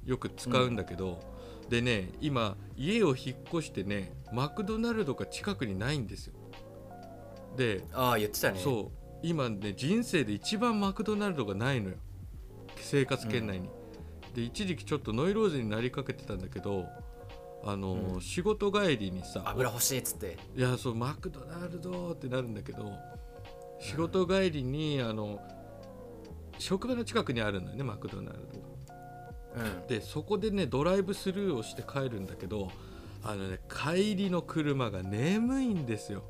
Speaker 1: よく使うんだけど、でね今家を引っ越してねマクドナルドが近くにないんですよ。で
Speaker 2: ああ言ってたね。
Speaker 1: そう。今ね人生で一番マクドナルドがないのよ。生活圏内に、で一時期ちょっとノイローゼになりかけてたんだけどあのー
Speaker 2: うん。
Speaker 1: 仕事帰りにさ
Speaker 2: 油欲しいっつって。
Speaker 1: いやそうマクドナルドってなるんだけど仕事帰りにあの職場の近くにあるんだよねマクドナルド。が
Speaker 2: うん。
Speaker 1: でそこでねドライブスルーをして帰るんだけどあのね帰りの車が眠いんですよ。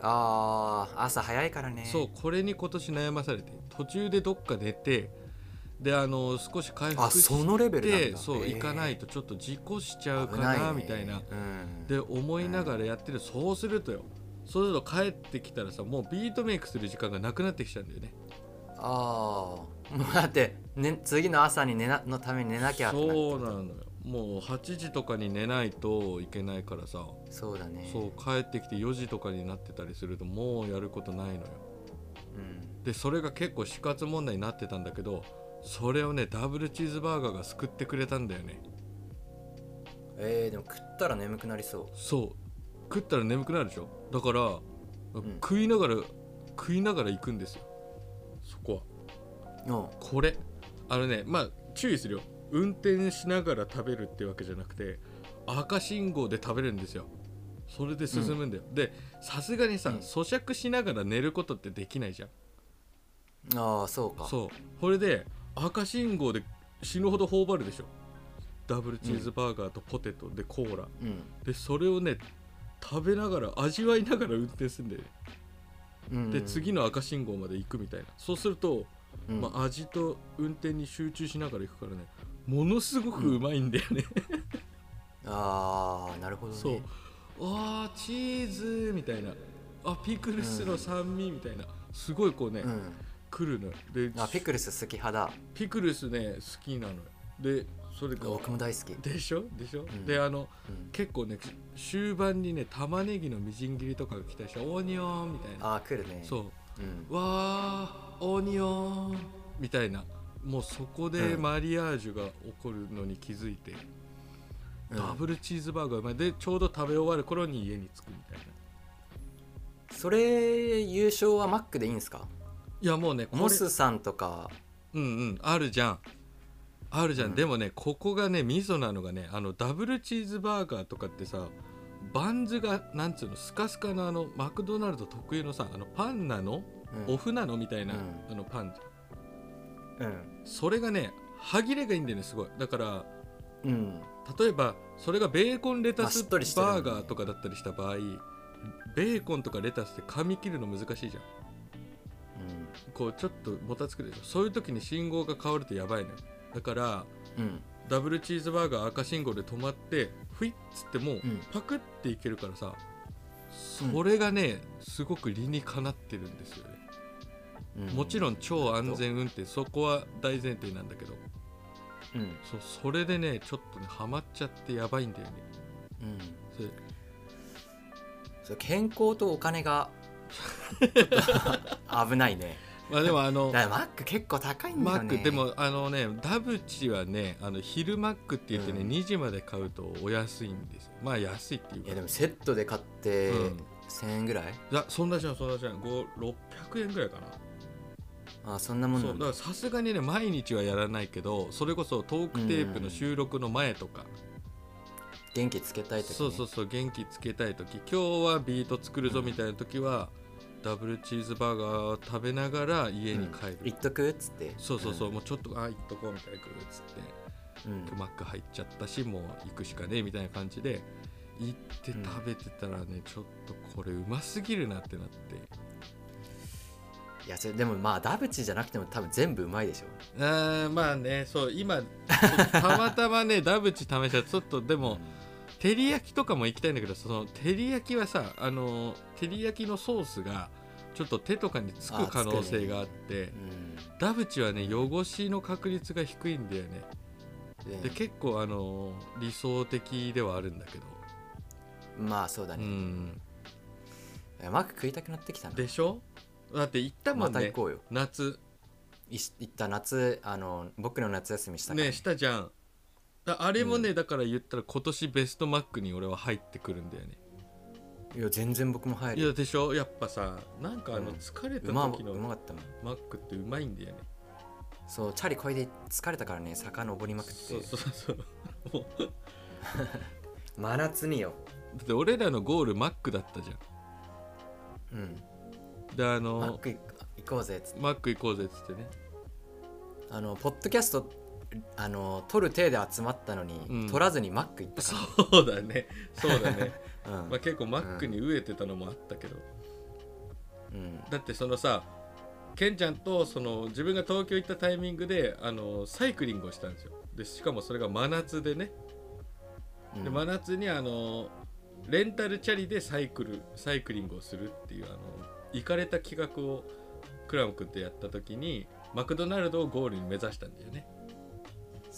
Speaker 2: ああ朝早いからね。
Speaker 1: そうこれに今年悩まされて途中でどっか寝てであの少し回復し
Speaker 2: あそのレベルなんだ。
Speaker 1: てそう行かないとちょっと事故しちゃうか
Speaker 2: 危な
Speaker 1: みたいな。
Speaker 2: うん。
Speaker 1: で思いながらやってる、そうするとよ。そうすると帰ってきたらさもうビートメイクする時間がなくなってきちゃうんだよね。
Speaker 2: ああだ って、ね、次の朝に寝なのために寝なきゃ
Speaker 1: そうなのよ。もう8時とかに寝ないといけないからさ。
Speaker 2: そうだね。
Speaker 1: そう帰ってきて4時とかになってたりするともうやることないのよ。
Speaker 2: うん。
Speaker 1: でそれが結構死活問題になってたんだけどそれをねダブルチーズバーガーが救ってくれたんだよね。
Speaker 2: えー、でも食ったら眠くなりそう。
Speaker 1: そう。食ったら眠くなるでしょ？だから、
Speaker 2: ん。
Speaker 1: 食いながら食いながら行くんですよ。そこは。
Speaker 2: うん
Speaker 1: これ。あのねまあ注意するよ。運転しながら食べるってわけじゃなくて赤信号で食べるんですよ。それで進むんだよ、でさすがにさ、
Speaker 2: うん。
Speaker 1: 咀嚼しながら寝ることってできないじゃん。
Speaker 2: ああそうか。
Speaker 1: そう。これで赤信号で死ぬほど頬張るでしょ。ダブルチーズバーガーとポテトでコーラ、
Speaker 2: うん。
Speaker 1: でそれをね食べながら味わいながら運転するんだよ。ね、
Speaker 2: うん。
Speaker 1: で次の赤信号まで行くみたいな。そうすると、
Speaker 2: うん。
Speaker 1: まあ、味と運転に集中しながら行くからねものすごくうまいんだよね、
Speaker 2: ああなるほどね。
Speaker 1: そう。あーチーズみたいな。あピクルスの酸味みたいな、すごいこうね、
Speaker 2: うん
Speaker 1: 来るのよ。で
Speaker 2: あピクルス好き派だ。
Speaker 1: ピクルスね好きなの。よでそれが
Speaker 2: 僕も大好き。
Speaker 1: でしょ？でしょ、
Speaker 2: ん。
Speaker 1: であの
Speaker 2: うん。
Speaker 1: 結構ね終盤にね玉ねぎのみじん切りとかが来たりしてオニオンみたいな。
Speaker 2: ああ来るね。
Speaker 1: そう。
Speaker 2: うん。
Speaker 1: わーオニオンみたいな。もうそこで
Speaker 2: うん。
Speaker 1: マリアージュが起こるのに気づいて、
Speaker 2: うん。
Speaker 1: ダブルチーズバーガーうまい。でちょうど食べ終わる頃に家に着くみたいな。
Speaker 2: それ優勝はマックでいいんですか？
Speaker 1: いやもうねこれ
Speaker 2: モスさんとか。
Speaker 1: うんうんあるじゃん。あるじゃん、
Speaker 2: うん。
Speaker 1: でもねここがねミソなのがねあのダブルチーズバーガーとかってさバンズがなんつうのスカスカのあのマクドナルド特有のさあのパンなの、
Speaker 2: うん。
Speaker 1: オフなの？みたいな、
Speaker 2: うん。
Speaker 1: あのパン。
Speaker 2: うん。
Speaker 1: それがね歯切れがいいんだよねすごい。だから
Speaker 2: うん。
Speaker 1: 例えばそれがベーコンレタ
Speaker 2: まあ
Speaker 1: ス
Speaker 2: しっとりしてる
Speaker 1: バーガーとかだったりした場合ベーコンとかレタスって噛み切るの難しいじゃんこうちょっともたつくでしょ。そういう時に信号が変わるとやばいのよ。だから
Speaker 2: うん。うん
Speaker 1: ダブルチーズバーガー赤信号で止まってフイッつってもパクっていけるからさ、それがねすごく理にかなってるんですよね、
Speaker 2: うん。
Speaker 1: もちろん超安全運転そこは大前提なんだけど。
Speaker 2: うん。
Speaker 1: そうそれでねちょっとねハマっちゃってやばいんだよね。
Speaker 2: うん。
Speaker 1: それ。
Speaker 2: 健康とお金が危ないね。
Speaker 1: まあでもあの
Speaker 2: マック結構高いんだ
Speaker 1: マ
Speaker 2: よね。
Speaker 1: ックでもあのねダブチはねあの昼マックって言ってね、
Speaker 2: うん。
Speaker 1: 2時まで買うとお安いんですよ。まあ安いっていうか。
Speaker 2: いやでもセットで買って
Speaker 1: うん。
Speaker 2: 1000円ぐらい？
Speaker 1: いやそんなじゃんそんなじゃん5 600円ぐらいかな。
Speaker 2: あそんなもんだ
Speaker 1: からさすがにね毎日はやらないけどそれこそトークテープの収録の前とか、
Speaker 2: 元気つけたい時、ね、
Speaker 1: そうそうそう元気つけたい時。今日はビート作るぞみたいな時は、ダブルチーズバーガーを食べながら家に帰る、
Speaker 2: 行っとくっつって。
Speaker 1: そうそうそう、もうちょっとあ行っとこうみたいな行くっつって。
Speaker 2: うん、うん
Speaker 1: マック入っちゃったしもう行くしかねえみたいな感じで行って
Speaker 2: うん
Speaker 1: 食べてたらね、ちょっとこれうますぎるなってなって。
Speaker 2: いやそれでもまあダブチじゃなくても多分全部うまいでしょ。
Speaker 1: あーまあねそう今たまたまねダブチ試したらちょっとでも、照り焼きとかも行きたいんだけどその照り焼きはさあの照り焼きのソースがちょっと手とかにつく可能性があってダブチはね汚しの確率が低いんだよね。
Speaker 2: うん
Speaker 1: で結構あの理想的ではあるんだけど。
Speaker 2: うんまあそうだ
Speaker 1: う
Speaker 2: ね、
Speaker 1: ん。
Speaker 2: いやマック食いたくなってきたな。
Speaker 1: でしょ？だって行ったも
Speaker 2: ま
Speaker 1: んね。
Speaker 2: た行こうよ。
Speaker 1: 夏。
Speaker 2: いし行った夏あの僕の夏休みしたから、
Speaker 1: ねしたじゃん。だあれもね、だから言ったら今年ベストマックに俺は入ってくるんだよね。
Speaker 2: いや全然僕も入る
Speaker 1: いやでしょ？やっぱさなんかあの
Speaker 2: うん。
Speaker 1: 疲れた時のマックってうまいんだよね。
Speaker 2: そうチャリこいで疲れたからね坂登りまくって。
Speaker 1: そうそうそう。
Speaker 2: 真夏によ。
Speaker 1: だって俺らのゴールマックだったじゃ
Speaker 2: うん。
Speaker 1: んであ
Speaker 2: マッ
Speaker 1: の
Speaker 2: ク行行こうぜっつって。
Speaker 1: マック行こうぜっつってね。
Speaker 2: あのポッドキャストあの撮る体で集まったのに、
Speaker 1: うん。
Speaker 2: 撮らずにマック行ったか
Speaker 1: そうだね。そうだね。
Speaker 2: ら、うん。
Speaker 1: まあ結構マックに飢えてたのもあったけど、
Speaker 2: うん。
Speaker 1: だってそのさケンちゃんとその自分が東京行ったタイミングであのサイクリングをしたんですよ。でしかもそれが真夏でね。
Speaker 2: うん。
Speaker 1: で真夏にあのレンタルチャリでサイクルサイクリングをするっていうあの行かれた企画をクラム君とやった時にマクドナルドをゴールに目指したんだよね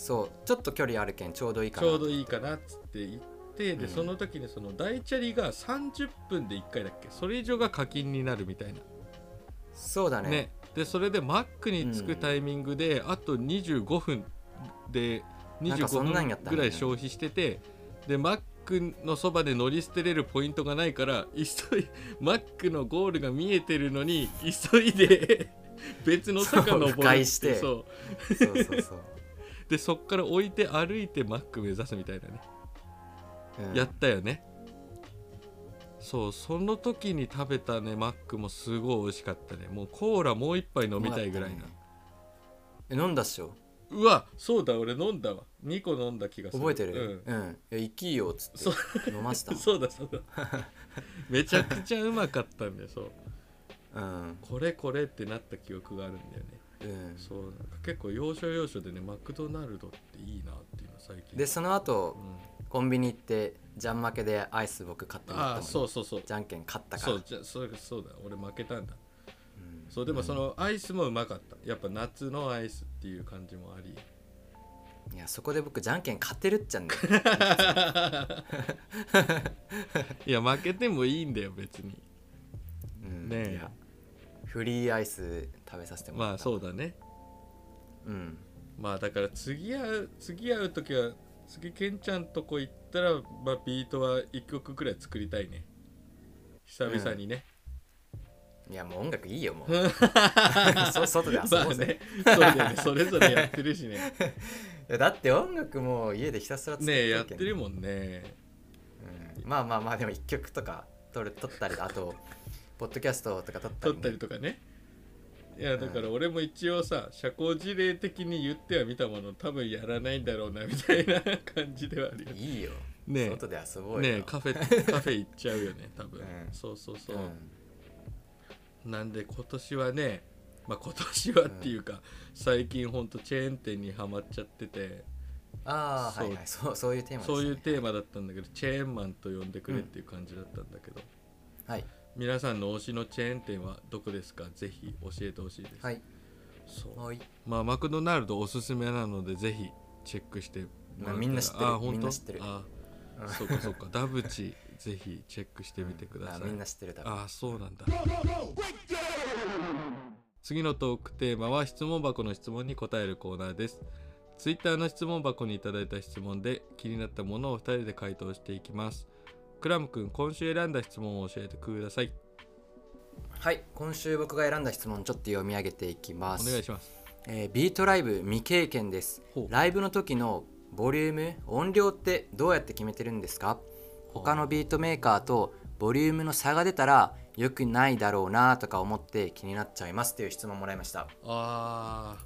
Speaker 2: そうちょっと距離あるけんちょうどいいかな。
Speaker 1: ちょうどいいかなっつって言ってで、
Speaker 2: うん。
Speaker 1: その時にその大チャリが30分で1回だっけ？それ以上が課金になるみたいな。
Speaker 2: そうだね。
Speaker 1: ね。でそれでマックに着くタイミングで、あと25分で
Speaker 2: なんかそんなんや
Speaker 1: 25
Speaker 2: ったね。
Speaker 1: 分ぐらい消費しててでマックのそばで乗り捨てれるポイントがないから急い マックのゴールが見えてるのに急いで 別の坂登る
Speaker 2: そう迂回して
Speaker 1: そう。
Speaker 2: そうそうそう、
Speaker 1: でそっから置いて歩いてマック目指すみたいなね、
Speaker 2: うん。
Speaker 1: やったよね。そうその時に食べたねマックもすごい美味しかったね。もうコーラもう一杯飲みたいぐらいな、
Speaker 2: ねえ飲んだっしょ？
Speaker 1: うわそうだ俺飲んだわ。2個飲んだ気がする。
Speaker 2: 覚えてる？
Speaker 1: うん。
Speaker 2: うん、いや行きよっつ
Speaker 1: そ
Speaker 2: って飲ました？
Speaker 1: そうだそうだ。めちゃくちゃうまかったんだよそう。
Speaker 2: うん。
Speaker 1: これこれってなった記憶があるんだよね
Speaker 2: うん。
Speaker 1: そう結構要所要所でねマクドナルドっていいなっていうの最近。
Speaker 2: でその後
Speaker 1: うん、
Speaker 2: コンビニ行ってジャン負けでアイス僕買ってもらったもん
Speaker 1: そうそうそう。
Speaker 2: じゃんけん勝ったから。
Speaker 1: そうじゃそうそうだ俺負けたんだ。
Speaker 2: うん。
Speaker 1: そうでもそのアイスもうまかった。やっぱ夏のアイスっていう感じもあり。
Speaker 2: いやそこで僕じゃんけん勝てるっちゃんね
Speaker 1: いや負けてもいいんだよ別に。
Speaker 2: うん。
Speaker 1: ねえ。
Speaker 2: いやフリーアイス食べさせてもらった。
Speaker 1: まあそうだね。
Speaker 2: うん。
Speaker 1: まあだから次会う次会う時は次ケンちゃんとこ行ったら、まあ、ビートは1曲くらい作りたいね。久々にね、
Speaker 2: いやもう音楽いいよもう。そ外で遊
Speaker 1: まあ
Speaker 2: ぼうぜ、
Speaker 1: ね。そうだよね。それぞれやってるしね。
Speaker 2: だって音楽もう家でひたすら作
Speaker 1: ね。えや
Speaker 2: る
Speaker 1: ってるもんね。
Speaker 2: うん。まあまあまあでも1曲とか撮る撮ったりあとポッドキャストとか撮ったり,、
Speaker 1: 撮ったりとかね。いやだから俺も一応さ社交辞令的に言ってはみたもの多分やらないんだろうなみたいな感じではあるよ。
Speaker 2: いいよ。
Speaker 1: ねえ。
Speaker 2: 外で遊ぼうよ、
Speaker 1: ねえカフェ カフェ行っちゃうよね多分、
Speaker 2: うん。
Speaker 1: そうそうそう、
Speaker 2: うん。
Speaker 1: なんで今年はねまあ今年はっていうか、最近ほんとチェーン店にはまっちゃってて。
Speaker 2: ああ
Speaker 1: そう。
Speaker 2: はいはい。そうそういうテーマね、
Speaker 1: そういうテーマだったんだけどチェーンマンと呼んでくれっていう感じだったんだけど、
Speaker 2: はい
Speaker 1: 皆さんの推しのチェーン店はどこですか？ぜひ教えてほしいです、
Speaker 2: はい。
Speaker 1: そう。
Speaker 2: はい。
Speaker 1: まあマクドナルドおすすめなのでぜひチェックしてもらったら
Speaker 2: まあみんな知ってる。
Speaker 1: あ本当？
Speaker 2: みんな知ってる。
Speaker 1: あ
Speaker 2: うん
Speaker 1: そうかそうか。ダブチぜひチェックしてみてください、
Speaker 2: あみんな知ってるだろ
Speaker 1: あそうなんだ。次のトークテーマは質問箱の質問に答えるコーナーです。ツイッターの質問箱にいただいた質問で気になったものを2人で回答していきますクラム君今週選んだ質問を教えてください。
Speaker 2: はい今週僕が選んだ質問ちょっと読み上げていきます。
Speaker 1: お願いします。
Speaker 2: えービートライブ未経験です。ライブの時のボリューム音量ってどうやって決めてるんですか？他のビートメーカーとボリュームの差が出たら良くないだろうなとか思って気になっちゃいますっていう質問もらいました。
Speaker 1: あ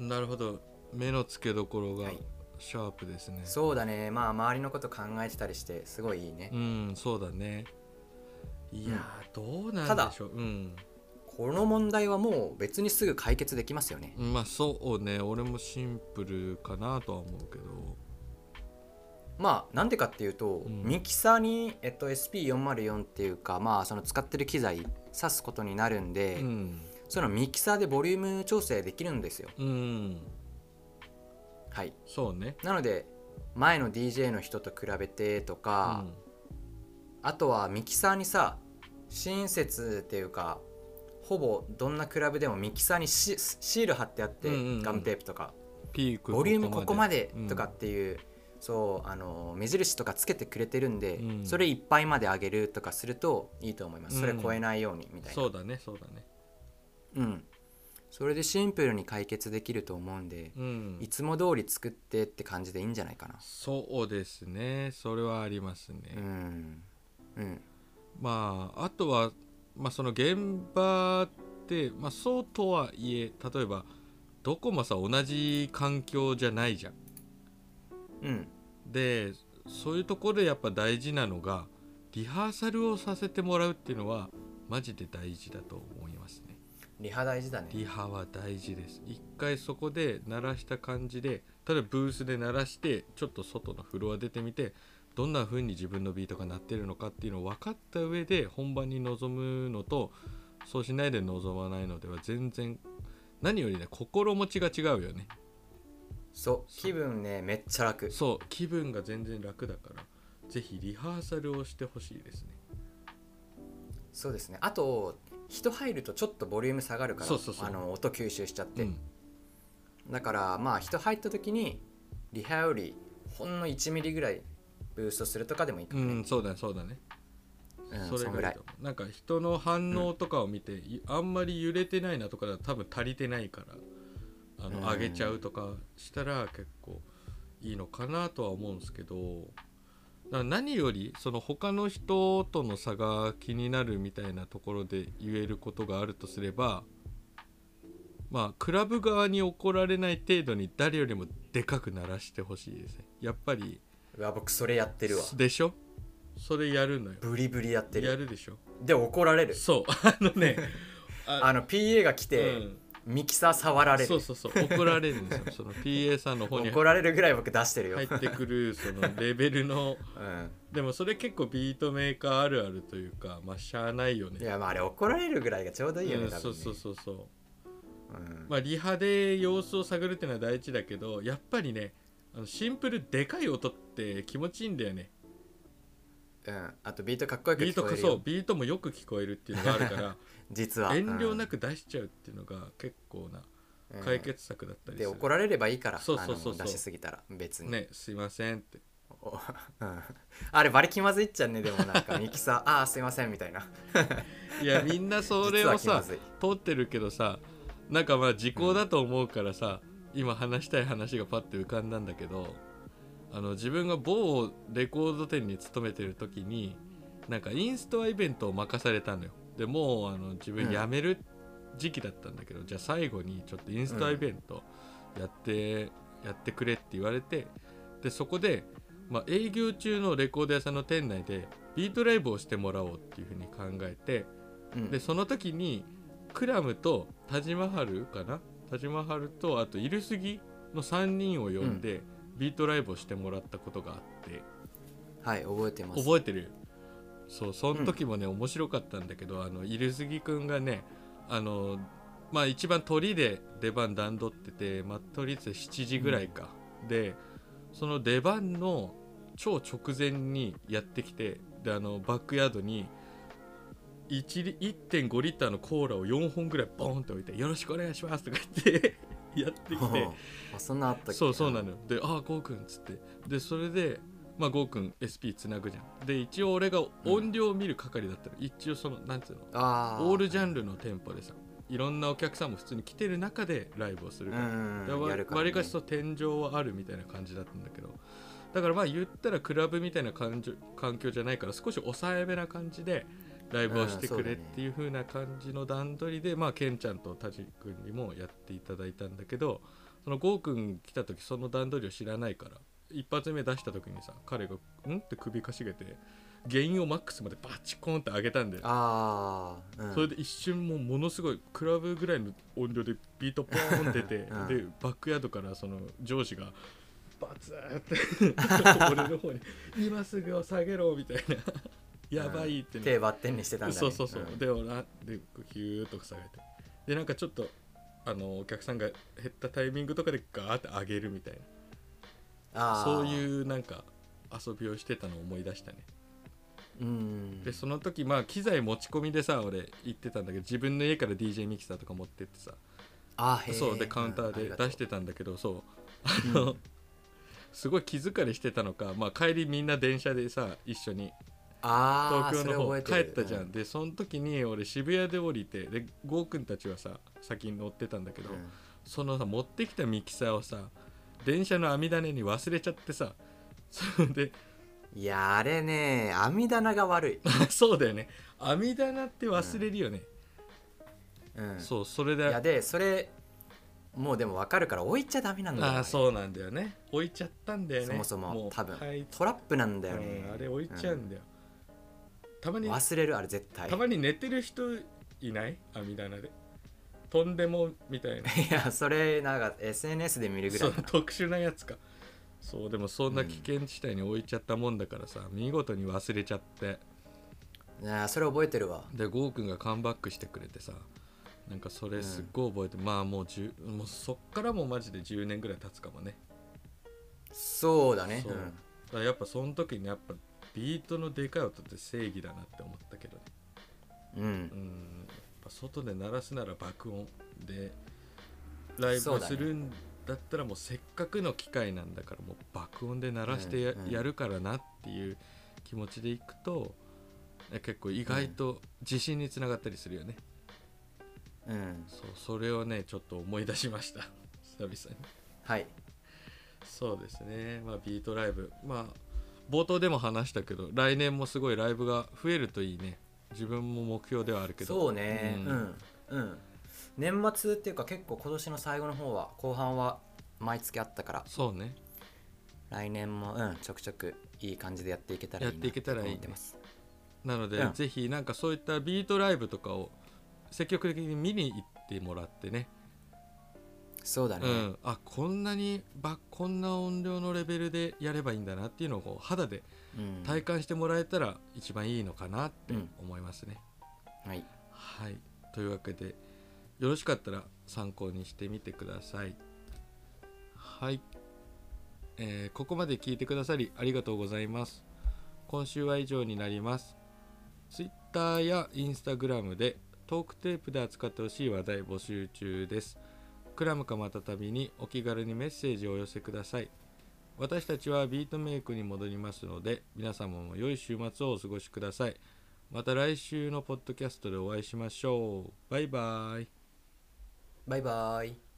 Speaker 1: ーなるほど。目の付けどころが。
Speaker 2: はい
Speaker 1: シャープですね、
Speaker 2: そうだね。まあ周りのこと考えてたりしてすごいいいね。
Speaker 1: うんそうだね。いやー、どうなんでしょう。うん。
Speaker 2: この問題はもう別にすぐ解決できますよね。
Speaker 1: まあそうね。俺もシンプルかなとは思うけど。
Speaker 2: まあなんでかっていうと、
Speaker 1: ん。
Speaker 2: ミキサーに、えっと、SP404 っていうかまあその使ってる機材挿すことになるんで、
Speaker 1: うん。
Speaker 2: そのミキサーでボリューム調整できるんですよ。
Speaker 1: うん
Speaker 2: はい。
Speaker 1: そうね。
Speaker 2: なので前の DJ の人と比べてとか、あとはミキサーにさ親切っていうかほぼどんなクラブでもミキサーにシシール貼ってあって、
Speaker 1: うんうんうん。
Speaker 2: ガムテープとか。
Speaker 1: ピーク
Speaker 2: ボリュームここまで
Speaker 1: うん。
Speaker 2: とかっていう、そうあの目印とかつけてくれてるんで、
Speaker 1: うん。
Speaker 2: それいっぱいまで上げるとかするといいと思います、それ
Speaker 1: うん。
Speaker 2: 超えないようにみたいな。
Speaker 1: そうだねそうだね。
Speaker 2: うんそれでシンプルに解決できると思うんで、
Speaker 1: うん。
Speaker 2: いつも通り作ってって感じでいいんじゃないかな。
Speaker 1: そうですね。それはありますね、
Speaker 2: うん。うん。
Speaker 1: まああとは、まあ、その現場って、まあ、そうとはいえ例えばどこもさ同じ環境じゃないじゃん。
Speaker 2: うん。
Speaker 1: でそういうところでやっぱ大事なのがリハーサルをさせてもらうっていうのはマジで大事だと思いますね
Speaker 2: リハ大事だね。
Speaker 1: リハは大事です。一回そこで鳴らした感じで例えばブースで鳴らしてちょっと外のフロア出てみてどんな風に自分のビートが鳴ってるのかっていうのを分かった上で本番に臨むのとそうしないで臨まないのでは全然何よりね心持ちが違うよね。
Speaker 2: そう。気分ねめっちゃ楽。
Speaker 1: そう。気分が全然楽だからぜひリハーサルをしてほしいですね。
Speaker 2: そうですね。あと人入るとちょっとボリューム下がるからあの音吸収しちゃって、
Speaker 1: うん。
Speaker 2: だからまあ人入った時にリハよりほんの1ミリぐらいブーストするとかでもいいか
Speaker 1: う
Speaker 2: もね、
Speaker 1: んそうだねそうだね。
Speaker 2: うん
Speaker 1: それ
Speaker 2: ぐらい。
Speaker 1: なんか人の反応とかを見て、いあんまり揺れてないなとかだと多分足りてないからあの、
Speaker 2: うん。
Speaker 1: 上げちゃうとかしたら結構いいのかなとは思うんですけど何よりその他の人との差が気になるみたいなところで言えることがあるとすればまあクラブ側に怒られない程度に誰よりもでかく鳴らしてほしいですね。やっぱり
Speaker 2: うわ僕それやってるわ。
Speaker 1: でしょ？それやるのよ。
Speaker 2: ブリブリやってる。
Speaker 1: やるでしょ？
Speaker 2: で怒られる。
Speaker 1: そう。あのね
Speaker 2: あの PA が来て、
Speaker 1: うん
Speaker 2: ミキサー触られる。
Speaker 1: そうそうそう。怒られるんですよ。その PA さんの方に
Speaker 2: 怒られるぐらい僕出してるよ、
Speaker 1: 入ってくるそのレベルの。
Speaker 2: うん。
Speaker 1: でもそれ結構ビートメーカーあるあるというかまあしゃあないよね。
Speaker 2: いやまああれ怒られるぐらいがちょうどいいよね、
Speaker 1: うん
Speaker 2: ね。
Speaker 1: そうそうそうそう。
Speaker 2: うん。
Speaker 1: まあリハで様子を探るっていうのは大事だけどやっぱりねあのシンプルでかい音って気持ちいいんだよね。
Speaker 2: うん、あとビートかっこよく
Speaker 1: ビート
Speaker 2: 聞こえるよ。
Speaker 1: そうビートもよく聞こえるっていうのがあるから
Speaker 2: 実は。
Speaker 1: 遠慮な
Speaker 2: く、
Speaker 1: く出しちゃうっていうのが結構な
Speaker 2: うん。
Speaker 1: 解決策だったりする、
Speaker 2: で怒られればいいから
Speaker 1: そうそうそうそう。
Speaker 2: 出しすぎたら別に、
Speaker 1: ねすいませんって。
Speaker 2: おうん、あれバリ気まずいっちゃうねでもなんかミキサー。ああすいませんみたいな。い
Speaker 1: やみんなそれをさ通ってるけどさなんかまあ時効だと思うからさ、今話したい話がパッて浮かんだんだけどあの自分が某レコード店に勤めてる時になんかインストアイベントを任されたのよでもうあの自分辞める時期だったんだけど、じゃあ最後にちょっとインストアイベントやって、やってくれって言われてでそこで、まあ、営業中のレコード屋さんの店内でビートライブをしてもらおうっていうふうに考えて
Speaker 2: うん。
Speaker 1: でその時にクラムとタジマハルかな？タジマハルとあとイルスギの3人を呼んで、ビートライブをしてもらったことがあって。
Speaker 2: はい覚えてます。
Speaker 1: 覚えてる？そうその時もね、面白かったんだけどあのイルスギくんがねあのまあ一番鳥で出番段取っててまあ鳥で7時ぐらいか、でその出番の超直前にやってきてであのバックヤードに1リ1.5リッターのコーラを4本ぐらいボーンって置いて「よろしくお願いします」とか言って やってきて。
Speaker 2: あそんなあったっけ？
Speaker 1: そうそうなのよ。で「ああゴーくん」っつって。でそれでまあゴーくん SP つなぐじゃん。で一応俺が音量を見る係だったら、一応そのなんつうの。オールジャンルの店舗でさ。いろんなお客さんも普通に来てる中でライブをする。
Speaker 2: う
Speaker 1: から、わりかしそう天井はあるみたいな感じだったんだけど。だからまあ言ったらクラブみたいな環境じゃないから少し抑えめな感じでライブをしてくれっていう風な感じの段取りで、まあケンちゃんとタジ君にもやっていただいたんだけどそのゴー君来た時その段取りを知らないから一発目出した時にさ彼が「ん?」って首かしげて原因をマックスまでバチコーンって上げたんだよ。
Speaker 2: ああ、うん、
Speaker 1: それで一瞬もうものすごいクラブぐらいの音量でビートポーン出て、
Speaker 2: うん。
Speaker 1: でバックヤードからその上司がバツーって 俺の方に「今すぐを下げろ」みたいな。やばいって
Speaker 2: 手バッテンにしてたんだね。
Speaker 1: そうそうそう、
Speaker 2: ん。
Speaker 1: で俺あでヒューッと下げて。でなんかちょっとあのお客さんが減ったタイミングとかでガーって上げるみたいなそういうなんか遊びをしてたのを思い出したね。
Speaker 2: うん。
Speaker 1: でその時まあ機材持ち込みでさ俺行ってたんだけど自分の家から DJ ミキサーとか持ってってさ。
Speaker 2: あ
Speaker 1: そうでカウンターで出してたんだけどそう。あの、すごい気疲れしてたのか、まあ、帰りみんな電車でさ一緒に。東京の方帰ったじゃん、でその時に俺渋谷で降りてでゴーくんたちはさ先に乗ってたんだけど、
Speaker 2: うん。
Speaker 1: そのさ持ってきたミキサーをさ電車の網棚に忘れちゃってさ。それで。
Speaker 2: いやあれね網棚が悪い、
Speaker 1: そうだよね。網棚って忘れるよね、
Speaker 2: うん、
Speaker 1: そうそれ
Speaker 2: いや
Speaker 1: で
Speaker 2: でそれもうでも分かるから置いちゃダメなんだよ
Speaker 1: あそうなんだよね。置いちゃったんだよね。
Speaker 2: そもそも
Speaker 1: う
Speaker 2: 多分。
Speaker 1: はい。
Speaker 2: トラップなんだよね、
Speaker 1: うんあれ置いちゃうんだよ、たま
Speaker 2: うん
Speaker 1: に。
Speaker 2: 忘れるあれ絶対。
Speaker 1: たまに寝てる人いない？網棚でとんでもみたいな。
Speaker 2: いやそれなんか SNS で見るぐら
Speaker 1: そ
Speaker 2: いうだな
Speaker 1: 特殊なやつか。そうでもそんな危険地帯に置いちゃったもんだからさ、見事に忘れちゃって。
Speaker 2: いやそれ覚えてるわ。
Speaker 1: でゴーくんがカムバックしてくれてさなんかそれすっごい覚えて、まあもう10もうそっからもうマジで10年ぐらい経つかもね。
Speaker 2: そうだね。
Speaker 1: そう。だからやっぱその時にやっぱビートのでかい音って正義だなって思ったけどね。
Speaker 2: うん、うん
Speaker 1: 外で鳴らすなら爆音でライブ
Speaker 2: そうだね
Speaker 1: するんだったらもうせっかくの機会なんだからもう爆音で鳴らしてや,、
Speaker 2: うんうん。
Speaker 1: やるからなっていう気持ちでいくとえ結構意外と自信につながったりするよね、
Speaker 2: うん、
Speaker 1: そうそれをねちょっと思い出しました。久々に。
Speaker 2: はい。
Speaker 1: そうですね。まあビートライブ。まあ冒頭でも話したけど来年もすごいライブが増えるといいね自分も目標ではあるけど。
Speaker 2: そうね。
Speaker 1: ん。
Speaker 2: うん。うん。年末っていうか結構今年の最後の方は後半は毎月あったから。
Speaker 1: そうね。
Speaker 2: 来年もうんちょくちょくいい感じでやっていけたらいいな
Speaker 1: やっていけたらいいね。なので、
Speaker 2: うん。
Speaker 1: ぜひなんかそういったビートライブとかを積極的に見に行ってもらってね、
Speaker 2: そうだね、
Speaker 1: うん、あこんなにばこんな音量のレベルでやればいいんだなっていうのをこう肌で
Speaker 2: うん
Speaker 1: 体感してもらえたら一番いいのかなって
Speaker 2: うん
Speaker 1: 思いますね。
Speaker 2: はい
Speaker 1: はいというわけでよろしかったら参考にしてみてください。はい、えーここまで聞いてくださりありがとうございます。今週は以上になります。Twitter や Instagram でトークテープで扱ってほしい話題募集中です。クラムかまたたびにお気軽にメッセージをお寄せください。私たちはビートメイクに戻りますので皆様も良い週末をお過ごしください。また来週のポッドキャストでお会いしましょう。バイバイ。
Speaker 2: バイバイ。